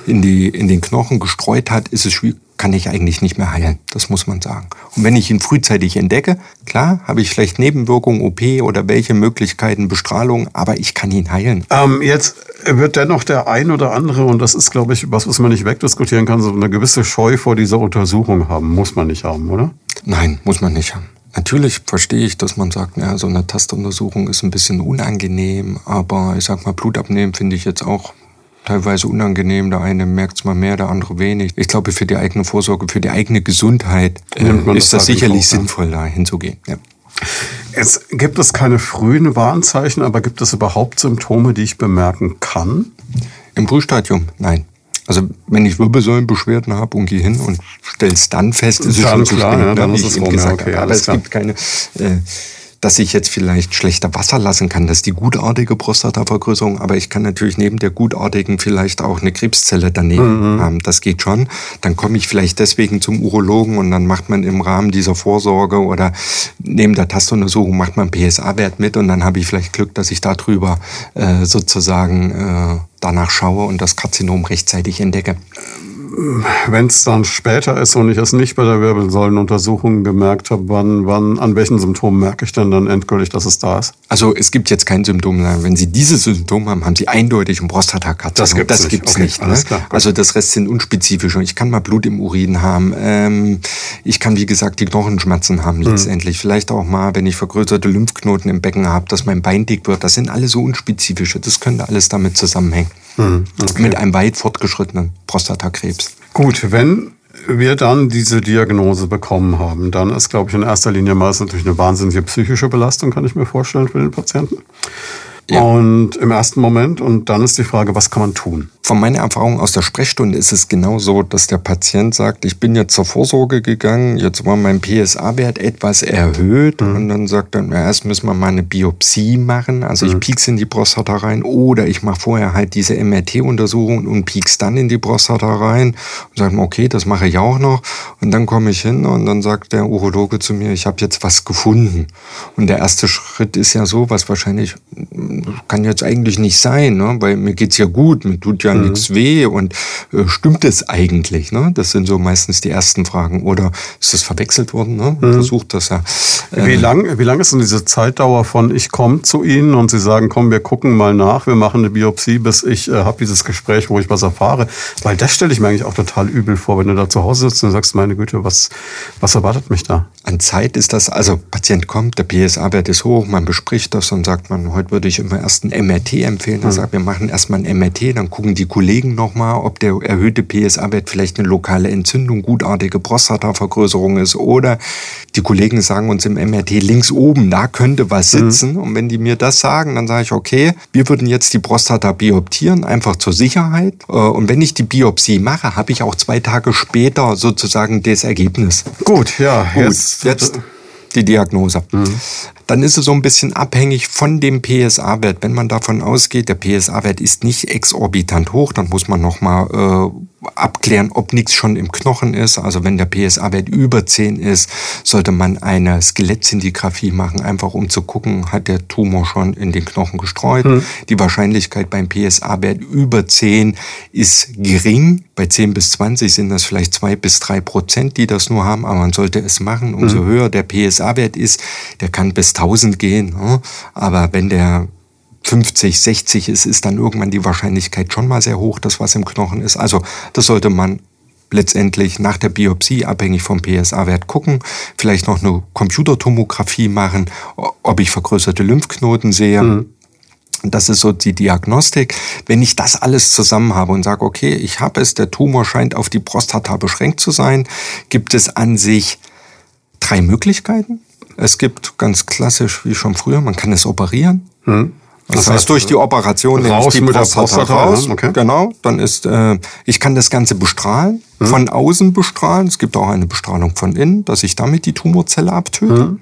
in, die, in den Knochen gestreut hat, ist es schwierig kann ich eigentlich nicht mehr heilen. Das muss man sagen. Und wenn ich ihn frühzeitig entdecke, klar, habe ich vielleicht Nebenwirkungen, OP oder welche Möglichkeiten, Bestrahlung, aber ich kann ihn heilen. Ähm, jetzt wird dennoch der ein oder andere, und das ist, glaube ich, was, was man nicht wegdiskutieren kann, so eine gewisse Scheu vor dieser Untersuchung haben. Muss man nicht haben, oder? Nein, muss man nicht haben. Natürlich verstehe ich, dass man sagt, ja, so eine Tastuntersuchung ist ein bisschen unangenehm, aber ich sag mal, Blut abnehmen finde ich jetzt auch teilweise unangenehm. Der eine merkt es mal mehr, der andere wenig. Ich glaube, für die eigene Vorsorge, für die eigene Gesundheit äh, ist das, sicherlich auch, sinnvoll, da hinzugehen. Ja. Es gibt es keine frühen Warnzeichen, aber gibt es überhaupt Symptome, die ich bemerken kann? Im Frühstadium, nein. Also wenn ich Wirbelsäulenbeschwerden habe und gehe hin und stelle es dann fest, ist es schon zu spät, ja, dann ne, ist es eben gesagt okay, Aber es klar. gibt keine äh, dass ich jetzt vielleicht schlechter Wasser lassen kann. Das ist die gutartige Prostatavergrößerung, aber ich kann natürlich neben der gutartigen vielleicht auch eine Krebszelle daneben mhm. haben. Das geht schon. Dann komme ich vielleicht deswegen zum Urologen und dann macht man im Rahmen dieser Vorsorge oder neben der Tastuntersuchung macht man PSA-Wert mit und dann habe ich vielleicht Glück, dass ich darüber äh, sozusagen äh, danach schaue und das Karzinom rechtzeitig entdecke wenn es dann später ist und ich es nicht bei der Wirbelsäulenuntersuchung gemerkt habe, wann, wann, an welchen Symptomen merke ich denn dann endgültig, dass es da ist? Also es gibt jetzt kein Symptom. Wenn Sie diese Symptome haben, haben Sie eindeutig ein Prostatakarzinom. Das gibt es nicht. Okay, nicht ne? klar, also das Rest sind unspezifisch. Ich kann mal Blut im Urin haben. Ähm, ich kann, wie gesagt, die Knochenschmerzen haben hm. letztendlich. Hm. Vielleicht auch mal, wenn ich vergrößerte Lymphknoten im Becken habe, dass mein Bein dick wird. Das sind alle so unspezifische. Das könnte alles damit zusammenhängen. Hm, okay. Mit einem weit fortgeschrittenen Prostatakrebs. Gut, wenn wir dann diese Diagnose bekommen haben, dann ist, glaube ich, in erster Linie meist natürlich eine wahnsinnige psychische Belastung, kann ich mir vorstellen, für den Patienten. Ja. Und im ersten Moment, und dann ist die Frage, was kann man tun? Von meiner Erfahrung aus der Sprechstunde ist es genau so, dass der Patient sagt, ich bin jetzt zur Vorsorge gegangen, jetzt war mein PSA-Wert etwas erhöht mhm. und dann sagt er, na, erst müssen wir mal eine Biopsie machen, also mhm. ich piekse in die Prostata rein oder ich mache vorher halt diese MRT-Untersuchung und piekse dann in die Prostata rein und sage, okay, das mache ich auch noch und dann komme ich hin und dann sagt der Urologe zu mir, ich habe jetzt was gefunden und der erste Schritt ist ja so, was wahrscheinlich kann jetzt eigentlich nicht sein, ne? weil mir geht's ja gut, mir tut ja mhm. nichts weh und äh, stimmt es eigentlich? Ne? Das sind so meistens die ersten Fragen. Oder ist das verwechselt worden? Ne? Mhm. Versucht das ja. Äh, wie lang, wie lang ist denn diese Zeitdauer von ich komme zu Ihnen und Sie sagen, komm, wir gucken mal nach, wir machen eine Biopsie, bis ich äh, habe dieses Gespräch, wo ich was erfahre? Weil das stelle ich mir eigentlich auch total übel vor, wenn du da zu Hause sitzt und sagst, meine Güte, was, was erwartet mich da? An Zeit ist das, also Patient kommt, der PSA-Wert ist hoch, man bespricht das und sagt man, heute würde ich immer erst ein MRT empfehlen. Er mhm. sagt, wir machen erstmal ein MRT, dann gucken die Kollegen nochmal, ob der erhöhte PSA-Wert vielleicht eine lokale Entzündung, gutartige Prostatavergrößerung ist oder die Kollegen sagen uns im MRT links oben, da könnte was mhm. sitzen. Mhm. Und wenn die mir das sagen, dann sage ich, okay, wir würden jetzt die Prostata bioptieren, einfach zur Sicherheit. Äh, und wenn ich die Biopsie mache, habe ich auch zwei Tage später sozusagen das Ergebnis. Gut, ja. Gut, jetzt, jetzt die Diagnose. Mhm. dann ist es so ein bisschen abhängig von dem PSA-Wert. Wenn man davon ausgeht, der PSA-Wert ist nicht exorbitant hoch, dann muss man nochmal äh, abklären, ob nichts schon im Knochen ist. Also wenn der PSA-Wert über 10 ist, sollte man eine Skelettsintigraphie machen, einfach um zu gucken, hat der Tumor schon in den Knochen gestreut. Hm. Die Wahrscheinlichkeit beim PSA-Wert über 10 ist gering. Bei 10 bis 20 sind das vielleicht 2 bis 3 Prozent, die das nur haben, aber man sollte es machen. Umso hm. höher der PSA-Wert ist, der kann bis 1000 gehen. Ne? Aber wenn der 50, 60 ist, ist dann irgendwann die Wahrscheinlichkeit schon mal sehr hoch, dass was im Knochen ist. Also das sollte man letztendlich nach der Biopsie abhängig vom PSA-Wert gucken, vielleicht noch eine Computertomographie machen, ob ich vergrößerte Lymphknoten sehe. Mhm. Das ist so die Diagnostik. Wenn ich das alles zusammen habe und sage, okay, ich habe es, der Tumor scheint auf die Prostata beschränkt zu sein, gibt es an sich drei Möglichkeiten. Es gibt ganz klassisch, wie schon früher, man kann es operieren. Mhm. Das, das heißt, durch die Operation nehme ich die Prostata, Prostata raus. Ja, okay. Genau. Dann ist, äh, ich kann das Ganze bestrahlen. Mhm. von außen bestrahlen. Es gibt auch eine Bestrahlung von innen, dass ich damit die Tumorzelle abtöte. Mhm.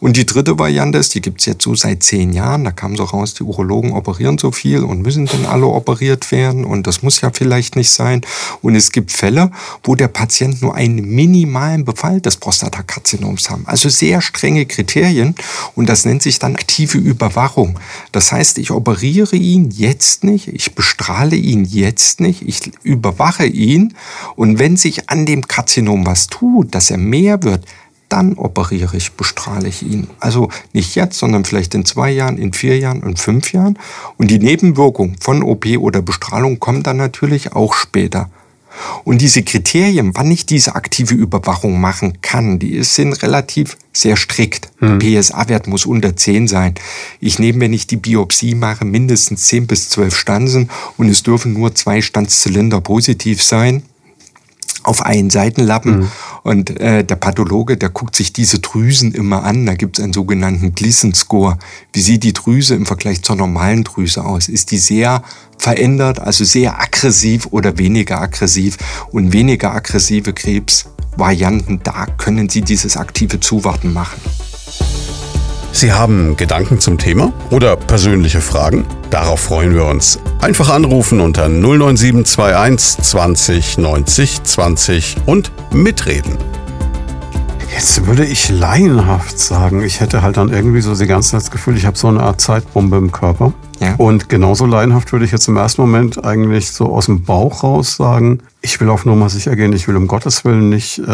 Und die dritte Variante ist, die gibt's jetzt so seit zehn Jahren, da kam so raus, die Urologen operieren so viel und müssen dann alle operiert werden und das muss ja vielleicht nicht sein. Und es gibt Fälle, wo der Patient nur einen minimalen Befall des Prostatakarzinoms haben. Also sehr strenge Kriterien und das nennt sich dann aktive Überwachung. Das heißt, ich operiere ihn jetzt nicht, ich bestrahle ihn jetzt nicht, ich überwache ihn und und wenn sich an dem Karzinom was tut, dass er mehr wird, dann operiere ich, bestrahle ich ihn. Also nicht jetzt, sondern vielleicht in zwei Jahren, in vier Jahren, in fünf Jahren. Und die Nebenwirkung von OP oder Bestrahlung kommt dann natürlich auch später. Und diese Kriterien, wann ich diese aktive Überwachung machen kann, die sind relativ sehr strikt. Hm. PSA-Wert muss unter 10 sein. Ich nehme, wenn ich die Biopsie mache, mindestens 10 bis 12 Stanzen und es dürfen nur zwei Stanzzylinder positiv sein auf einen Seitenlappen. Mhm. Und äh, der Pathologe, der guckt sich diese Drüsen immer an. Da gibt es einen sogenannten Gleason-Score. Wie sieht die Drüse im Vergleich zur normalen Drüse aus? Ist die sehr verändert, also sehr aggressiv oder weniger aggressiv? Und weniger aggressive Krebsvarianten, da können Sie dieses aktive Zuwarten machen. Sie haben Gedanken zum Thema oder persönliche Fragen? Darauf freuen wir uns. Einfach anrufen unter 09721 20 90 20 und mitreden. Jetzt würde ich laienhaft sagen, ich hätte halt dann irgendwie so die ganze Zeit das Gefühl, ich habe so eine Art Zeitbombe im Körper. Ja. Und genauso laienhaft würde ich jetzt im ersten Moment eigentlich so aus dem Bauch raus sagen, ich will auf Nummer sicher gehen, ich will um Gottes Willen nicht äh,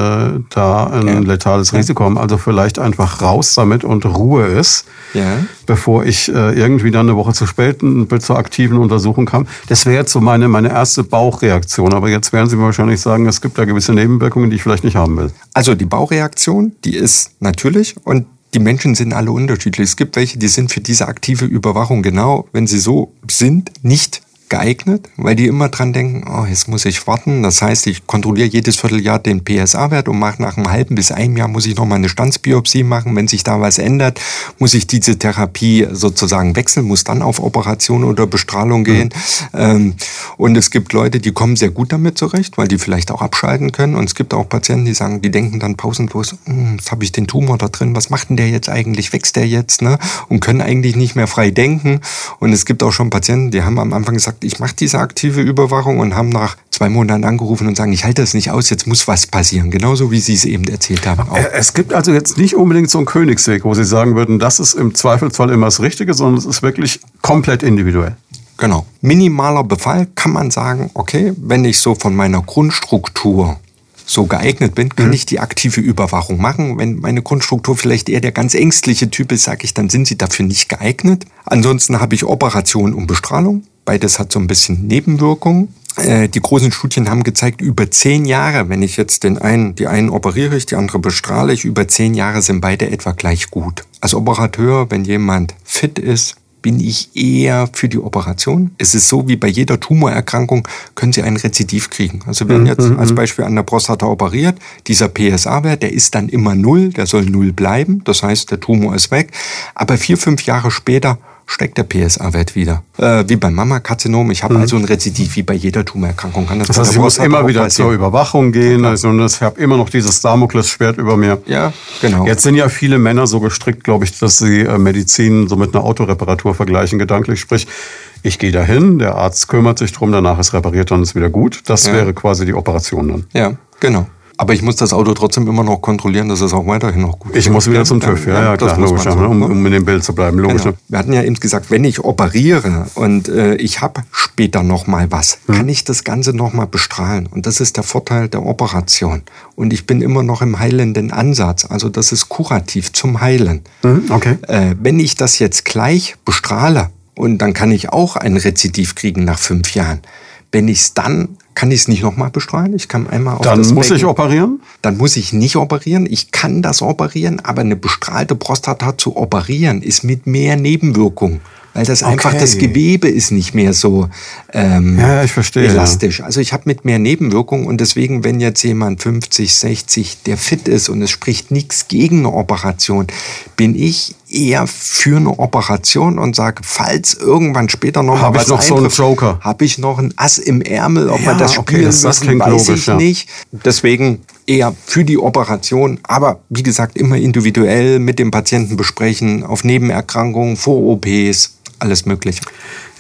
da ein ja. letales ja. Risiko haben. Also vielleicht einfach raus damit und Ruhe ist, ja. bevor ich äh, irgendwie dann eine Woche zu spät zur aktiven Untersuchung kam. Das wäre jetzt so meine, meine erste Bauchreaktion. Aber jetzt werden Sie mir wahrscheinlich sagen, es gibt da gewisse Nebenwirkungen, die ich vielleicht nicht haben will. Also die Bauchreaktion, die ist natürlich und die Menschen sind alle unterschiedlich. Es gibt welche, die sind für diese aktive Überwachung genau, wenn sie so sind, nicht geeignet, weil die immer dran denken, oh, jetzt muss ich warten. Das heißt, ich kontrolliere jedes Vierteljahr den PSA-Wert und mache nach einem halben bis einem Jahr muss ich noch mal eine Standsbiopsie machen. Wenn sich da was ändert, muss ich diese Therapie sozusagen wechseln, muss dann auf Operation oder Bestrahlung gehen. Mhm. und es gibt Leute, die kommen sehr gut damit zurecht, weil die vielleicht auch abschalten können. Und es gibt auch Patienten, die sagen, die denken dann pausenlos, hm, jetzt habe ich den Tumor da drin, was macht denn der jetzt eigentlich? Wächst der jetzt? Ne? Und können eigentlich nicht mehr frei denken. Und es gibt auch schon Patienten, die haben am Anfang gesagt, gesagt, ich mache diese aktive Überwachung und haben nach zwei Monaten angerufen und sagen, ich halte das nicht aus, jetzt muss was passieren. Genauso wie Sie es eben erzählt haben. Auch. Es gibt also jetzt nicht unbedingt so einen Königsweg, wo Sie sagen würden, das ist im Zweifelsfall immer das Richtige, sondern es ist wirklich komplett individuell. Genau. Minimaler Befall kann man sagen, okay, wenn ich so von meiner Grundstruktur so geeignet bin, kann mhm. ich die aktive Überwachung machen. Wenn meine Grundstruktur vielleicht eher der ganz ängstliche Typ ist, sage ich, dann sind sie dafür nicht geeignet. Ansonsten habe ich Operation und Bestrahlung. Beides hat so ein bisschen Nebenwirkungen. Äh, die großen Studien haben gezeigt, über zehn Jahre, wenn ich jetzt den einen, die einen operiere ich, die andere bestrahle ich, über zehn Jahre sind beide etwa gleich gut. Als Operateur, wenn jemand fit ist, bin ich eher für die Operation. Es ist so, wie bei jeder Tumorerkrankung können Sie ein Rezidiv kriegen. Also wenn mhm, jetzt mhm, als mhm. Beispiel an der Prostata operiert, dieser PSA-Wert, der ist dann immer null, der soll null bleiben. Das heißt, der Tumor ist weg. Aber vier, fünf Jahre später steigt der PSA-Wert wieder. Äh, wie beim Mammakarzinom. Ich habe Mhm. also ein Rezidiv wie bei jeder Tumorerkrankung. Kann Das bei heißt, ich muss immer wieder passieren. zur Überwachung gehen. Also, und ich habe immer noch dieses Damoklesschwert über mir. Ja, genau. Jetzt sind ja viele Männer so gestrickt, glaube ich, dass sie äh, Medizin so mit einer Autoreparatur vergleichen, gedanklich. Sprich, ich gehe dahin, der Arzt kümmert sich drum, danach ist repariert, dann ist wieder gut. Das Ja. wäre quasi die Operation dann. Ja, genau. Aber ich muss das Auto trotzdem immer noch kontrollieren, dass es auch weiterhin noch gut Ich muss wieder zum TÜV, ja, ja, das klar, logisch, ja, so, um, ne? um in dem Bild zu bleiben, logisch. Genau. Wir hatten ja eben gesagt, wenn ich operiere und äh, ich habe später noch mal was, Hm. kann ich das Ganze noch mal bestrahlen. Und das ist der Vorteil der Operation. Und ich bin immer noch im heilenden Ansatz. Also das ist kurativ zum Heilen. Mhm, okay. Äh, wenn ich das jetzt gleich bestrahle und dann kann ich auch ein Rezidiv kriegen nach fünf Jahren. Wenn ich es dann, kann ich es nicht nochmal bestrahlen. Ich kann einmal auf Dann das muss ich Becken- operieren? dann muss ich nicht operieren. Ich kann das operieren, aber eine bestrahlte Prostata zu operieren ist mit mehr Nebenwirkungen. Weil das einfach, Okay. das Gewebe ist nicht mehr so ähm, Ja, ich verstehe, elastisch. Also ich habe mit mehr Nebenwirkungen und deswegen, wenn jetzt jemand 50, 60, der fit ist und es spricht nichts gegen eine Operation, bin ich eher für eine Operation und sage, falls irgendwann später noch mal Hab ich noch so einen Joker? habe ich noch ein Ass im Ärmel, ob Ja, man das okay, spielen das- das müssen, klingt weiß logisch, ich ja. nicht. Deswegen eher für die Operation, aber wie gesagt, immer individuell mit dem Patienten besprechen, auf Nebenerkrankungen, vor OPs, alles mögliche.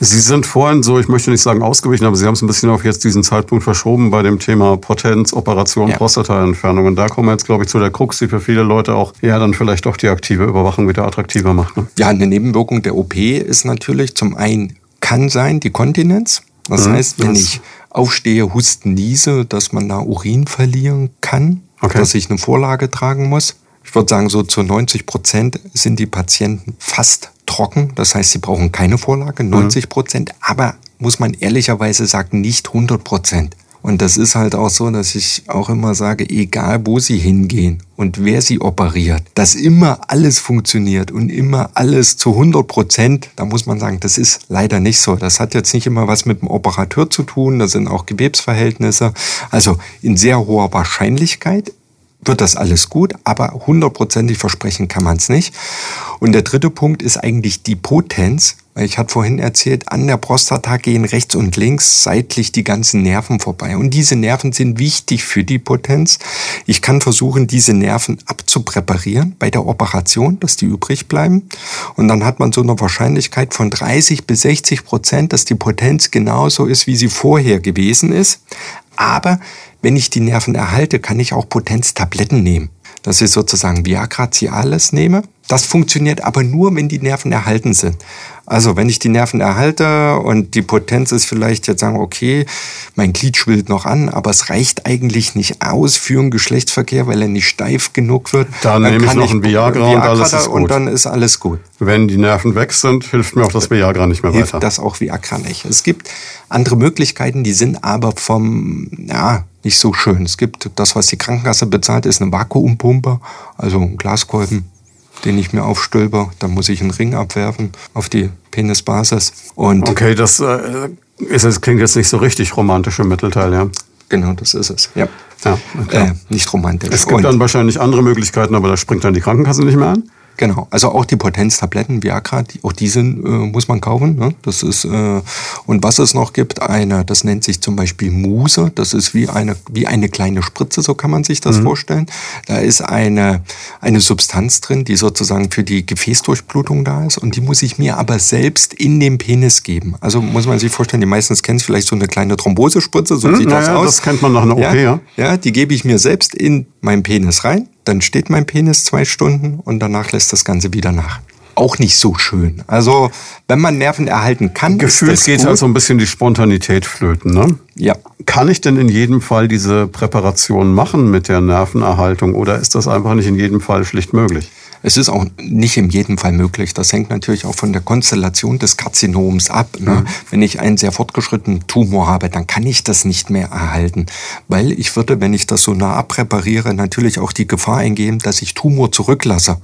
Sie sind vorhin so, ich möchte nicht sagen ausgewichen, aber Sie haben es ein bisschen auf jetzt diesen Zeitpunkt verschoben bei dem Thema Potenz, Operation, Ja. Prostataentfernung. Und da kommen wir jetzt, glaube ich, zu der Krux, die für viele Leute auch, ja, dann vielleicht auch die aktive Überwachung wieder attraktiver macht. Ne? Ja, eine Nebenwirkung der OP ist natürlich zum einen kann sein die Kontinenz. Das Mhm, heißt, wenn das- ich aufstehe, husten, niese, dass man da Urin verlieren kann, Okay. dass ich eine Vorlage tragen muss. Ich würde sagen, so zu 90 Prozent sind die Patienten fast trocken. Das heißt, sie brauchen keine Vorlage, Mhm. 90 Prozent. Aber muss man ehrlicherweise sagen, nicht 100 Prozent. Und das ist halt auch so, dass ich auch immer sage, egal wo sie hingehen und wer sie operiert, dass immer alles funktioniert und immer alles zu 100 Prozent, da muss man sagen, das ist leider nicht so. Das hat jetzt nicht immer was mit dem Operateur zu tun, da sind auch Gewebsverhältnisse. Also in sehr hoher Wahrscheinlichkeit wird das alles gut, aber hundertprozentig versprechen kann man es nicht. Und der dritte Punkt ist eigentlich die Potenz. Weil Ich hatte vorhin erzählt, an der Prostata gehen rechts und links seitlich die ganzen Nerven vorbei. Und diese Nerven sind wichtig für die Potenz. Ich kann versuchen, diese Nerven abzupräparieren bei der Operation, dass die übrig bleiben. Und dann hat man so eine Wahrscheinlichkeit von 30 bis 60 Prozent, dass die Potenz genauso ist, wie sie vorher gewesen ist. Aber wenn ich die Nerven erhalte, kann ich auch Potenztabletten nehmen. Dass ich sozusagen Viagra Cialis nehme. Das funktioniert aber nur, wenn die Nerven erhalten sind. Also wenn ich die Nerven erhalte und die Potenz ist vielleicht jetzt sagen, okay, mein Glied schwillt noch an, aber es reicht eigentlich nicht aus für einen Geschlechtsverkehr, weil er nicht steif genug wird. Dann nehme ich noch ein Viagra und alles ist da- und gut. dann ist alles gut Wenn die Nerven weg sind, hilft mir auch das Viagra nicht mehr hilft weiter. das auch Viagra nicht. Es gibt andere Möglichkeiten, die sind aber vom, ja, nicht so schön. Es gibt das, was die Krankenkasse bezahlt, ist eine Vakuumpumpe, also ein Glaskolben, den ich mir aufstülpe. Dann muss ich einen Ring abwerfen auf die Penisbasis. Und Okay, das äh, ist, das klingt jetzt nicht so richtig romantisch im Mittelteil, ja. genau, das ist es. Ja. Ja, Äh, nicht romantisch. Es gibt Und- dann wahrscheinlich andere Möglichkeiten, aber da springt dann die Krankenkasse nicht mehr an. Genau, also auch die Potenztabletten, Viagra, die, auch die sind, äh, muss man kaufen. Ne? Das ist äh, und was es noch gibt, eine, das nennt sich zum Beispiel Muse. Das ist wie eine wie eine kleine Spritze, so kann man sich das vorstellen. Da ist eine eine Substanz drin, die sozusagen für die Gefäßdurchblutung da ist und die muss ich mir aber selbst in den Penis geben. Also muss man sich vorstellen, die meisten kennen es vielleicht so eine kleine Thrombosespritze, so Hm, sieht das naja, aus. das kennt man nach einer OP, ja. Ja, die gebe ich mir selbst in meinen Penis rein. Dann steht mein Penis zwei Stunden und danach lässt das Ganze wieder nach. Auch nicht so schön. Also, wenn man Nerven erhalten kann, Gefühlt geht gut. halt so ein bisschen die Spontanität flöten, ne? Ja. Kann ich denn in jedem Fall diese Präparation machen mit der Nervenerhaltung oder ist das einfach nicht in jedem Fall schlicht möglich? Es ist auch nicht in jedem Fall möglich. Das hängt natürlich auch von der Konstellation des Karzinoms ab. Ne? Wenn ich einen sehr fortgeschrittenen Tumor habe, dann kann ich das nicht mehr erhalten. Weil ich würde, wenn ich das so nah abpräpariere, natürlich auch die Gefahr eingehen, dass ich Tumor zurücklasse.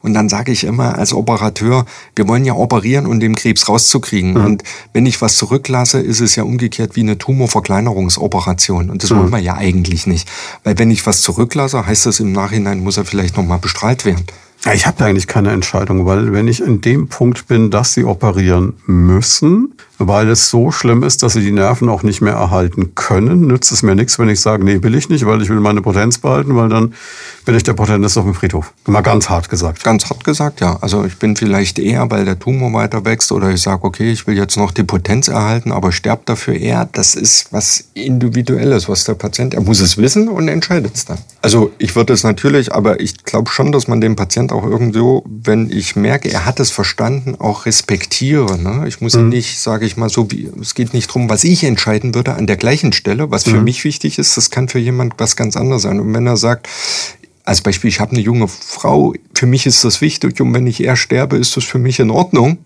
Und dann sage ich immer als Operateur, wir wollen ja operieren, um den Krebs rauszukriegen. Und wenn ich was zurücklasse, ist es ja umgekehrt wie eine Tumorverkleinerungsoperation. Und das wollen wir ja eigentlich nicht. Weil wenn ich was zurücklasse, heißt das im Nachhinein muss er vielleicht nochmal bestrahlt werden. Ich habe eigentlich keine Entscheidung, weil wenn ich in dem Punkt bin, dass sie operieren müssen, weil es so schlimm ist, dass sie die Nerven auch nicht mehr erhalten können, nützt es mir nichts, wenn ich sage, nee, will ich nicht, weil ich will meine Potenz behalten, weil dann bin ich der Potentest auf dem Friedhof. Mal ganz hart gesagt. Ganz hart gesagt, ja. Also ich bin vielleicht eher, weil der Tumor weiter wächst oder ich sage, okay, ich will jetzt noch die Potenz erhalten, aber sterbe dafür eher. Das ist was Individuelles, was der Patient, er muss es wissen und entscheidet es dann. Also ich würde es natürlich, aber ich glaube schon, dass man den Patient auch irgendwo, wenn ich merke, er hat es verstanden, auch respektiere. Ne? Ich muss mhm. ihn nicht, sage ich mal so, wie, es geht nicht darum, was ich entscheiden würde an der gleichen Stelle, was für mhm. mich wichtig ist, das kann für jemand was ganz anderes sein. Und wenn er sagt, als Beispiel, ich habe eine junge Frau, für mich ist das wichtig und wenn ich eher sterbe, ist das für mich in Ordnung.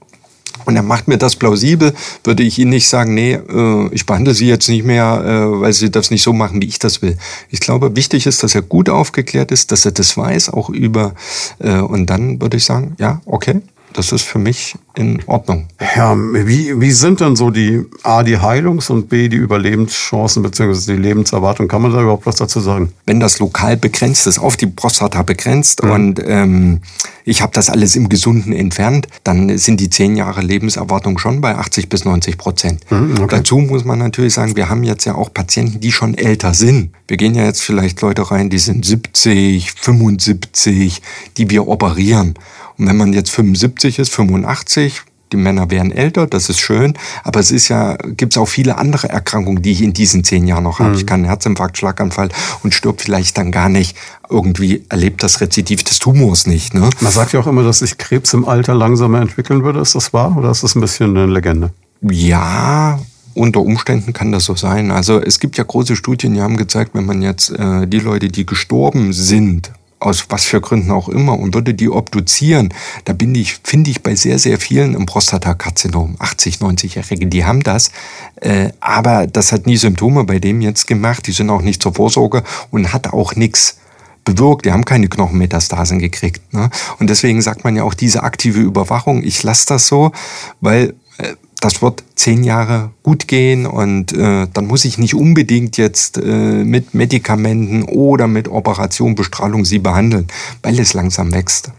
Und er macht mir das plausibel, würde ich Ihnen nicht sagen, nee, äh, ich behandle Sie jetzt nicht mehr, äh, weil Sie das nicht so machen, wie ich das will. Ich glaube, wichtig ist, dass er gut aufgeklärt ist, dass er das weiß, auch über, äh, und dann würde ich sagen, ja, okay, das ist für mich in Ordnung. Ja, wie, wie sind denn so die A, die Heilungs- und B, die Überlebenschancen bzw. die Lebenserwartung? Kann man da überhaupt was dazu sagen? Wenn das lokal begrenzt ist, auf die Prostata begrenzt mhm. und ähm, ich habe das alles im Gesunden entfernt, dann sind die zehn Jahre Lebenserwartung schon bei 80 bis 90 Prozent. Mhm, okay. Dazu muss man natürlich sagen, wir haben jetzt ja auch Patienten, die schon älter sind. Wir gehen ja jetzt vielleicht Leute rein, die sind 70, 75, die wir operieren. Und wenn man jetzt 75 ist, 85, die Männer werden älter, das ist schön, aber es ist ja, gibt es auch viele andere Erkrankungen, die ich in diesen zehn Jahren noch habe. Mhm. Ich kann einen Herzinfarkt, Schlaganfall und stirbt vielleicht dann gar nicht. Irgendwie erlebt das Rezidiv des Tumors nicht. Ne? Man sagt ja auch immer, dass sich Krebs im Alter langsamer entwickeln würde. Ist das wahr oder ist das ein bisschen eine Legende? Ja, unter Umständen kann das so sein. Also es gibt ja große Studien, die haben gezeigt, wenn man jetzt äh, die Leute, die gestorben sind, aus was für Gründen auch immer, und würde die obduzieren, da bin ich, finde ich bei sehr, sehr vielen im Prostatakarzinom, 80, 90-Jährige, die haben das, äh, aber das hat nie Symptome bei dem jetzt gemacht, die sind auch nicht zur Vorsorge und hat auch nichts bewirkt. Die haben keine Knochenmetastasen gekriegt. Ne? Und deswegen sagt man ja auch diese aktive Überwachung, ich lasse das so, weil äh, das wird zehn Jahre gut gehen und äh, dann muss ich nicht unbedingt jetzt äh, mit Medikamenten oder mit Operation, Bestrahlung sie behandeln, weil es langsam wächst.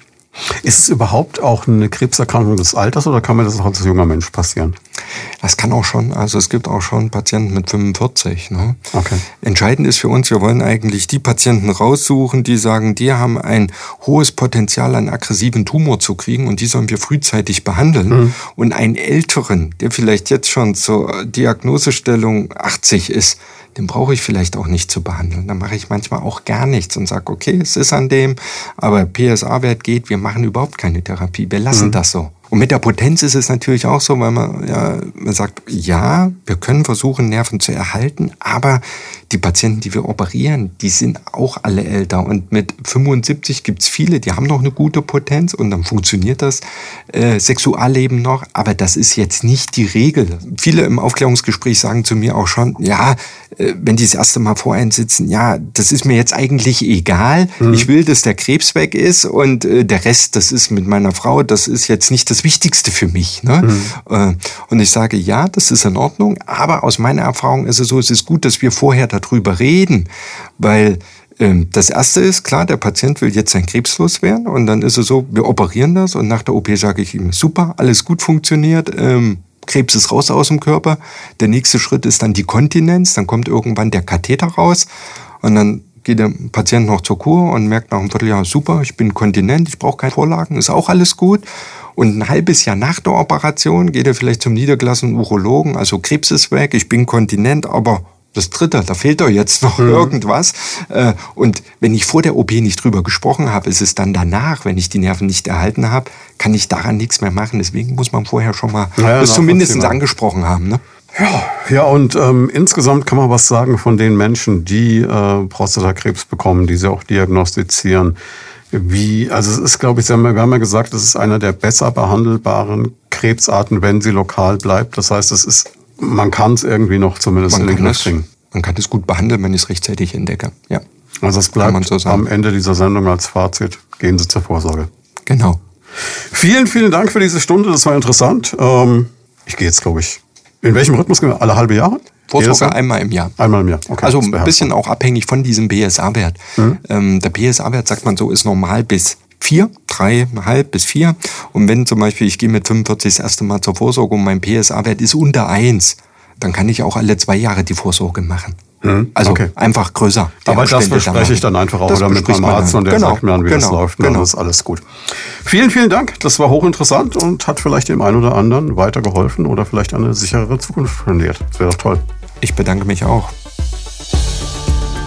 Ist es überhaupt auch eine Krebserkrankung des Alters oder kann mir das auch als junger Mensch passieren? Das kann auch schon. Also es gibt auch schon Patienten mit 45. Ne? Okay. Entscheidend ist für uns, wir wollen eigentlich die Patienten raussuchen, die sagen, die haben ein hohes Potenzial, einen aggressiven Tumor zu kriegen und die sollen wir frühzeitig behandeln. Mhm. Und einen älteren, der vielleicht jetzt schon zur Diagnosestellung 80 ist, den brauche ich vielleicht auch nicht zu behandeln. Dann mache ich manchmal auch gar nichts und sage, okay, es ist an dem, aber PSA-Wert geht, wir machen überhaupt keine Therapie, wir lassen mhm. das so. Und mit der Potenz ist es natürlich auch so, weil man, ja, man sagt, ja, wir können versuchen, Nerven zu erhalten, aber die Patienten, die wir operieren, die sind auch alle älter. Und mit 75 gibt's viele, die haben noch eine gute Potenz und dann funktioniert das äh, Sexualleben noch. Aber das ist jetzt nicht die Regel. Viele im Aufklärungsgespräch sagen zu mir auch schon, ja, wenn die das erste Mal vor einen sitzen, ja, das ist mir jetzt eigentlich egal. Mhm. Ich will, dass der Krebs weg ist und äh, der Rest, das ist mit meiner Frau, das ist jetzt nicht das Wichtigste für mich. Ne? Mhm. Äh, und ich sage, ja, das ist in Ordnung. Aber aus meiner Erfahrung ist es so, es ist gut, dass wir vorher darüber reden, weil ähm, das erste ist, klar, der Patient will jetzt sein Krebs loswerden und dann ist es so, wir operieren das und nach der OP sage ich ihm, super, alles gut funktioniert, ähm, Krebs ist raus aus dem Körper. Der nächste Schritt ist dann die Kontinenz, dann kommt irgendwann der Katheter raus und dann geht der Patient noch zur Kur und merkt nach einem Vierteljahr, super, ich bin kontinent, ich brauche keine Vorlagen, ist auch alles gut. Und ein halbes Jahr nach der Operation geht er vielleicht zum niedergelassenen Urologen, also Krebs ist weg, ich bin kontinent, aber das dritte, da fehlt doch jetzt noch mhm. irgendwas. Äh, und wenn ich vor der OP nicht drüber gesprochen habe, ist es dann danach, wenn ich die Nerven nicht erhalten habe, kann ich daran nichts mehr machen. Deswegen muss man vorher schon mal ja, das zumindest angesprochen haben. Ne? Ja, ja und ähm, insgesamt kann man was sagen von den Menschen, die äh, Prostatakrebs bekommen, die sie auch diagnostizieren. Wie, also es ist, glaube ich, wir haben ja gesagt, es ist einer der besser behandelbaren Krebsarten, wenn sie lokal bleibt. Das heißt, es ist man kann es irgendwie noch zumindest man in den Griff kriegen. Man kann es gut behandeln, wenn ich es rechtzeitig entdecke. Ja. Also es bleibt so am Ende dieser Sendung als Fazit, gehen Sie zur Vorsorge. Genau. Vielen, vielen Dank für diese Stunde, das war interessant. Ähm, ich gehe jetzt, glaube ich, in welchem Rhythmus gehen wir? Alle halbe Jahre? Vorsorge einmal im Jahr. Einmal im Jahr, okay. Also ein bisschen auch abhängig von diesem BSA-Wert. Mhm. Ähm, der BSA-Wert, sagt man so, ist normal bis vier, dreieinhalb bis vier. Und wenn zum Beispiel ich gehe mit 45 das erste Mal zur Vorsorge und mein PSA-Wert ist unter eins, dann kann ich auch alle zwei Jahre die Vorsorge machen. Hm, also okay. einfach größer. Aber das bespreche ich dann einfach auch wieder mit meinem Arzt und der genau, sagt mir dann, wie genau, das läuft. Genau. Das ist alles gut. Vielen, vielen Dank. Das war hochinteressant und hat vielleicht dem einen oder anderen weitergeholfen oder vielleicht eine sicherere Zukunft spendiert. Das wäre doch toll. Ich bedanke mich auch.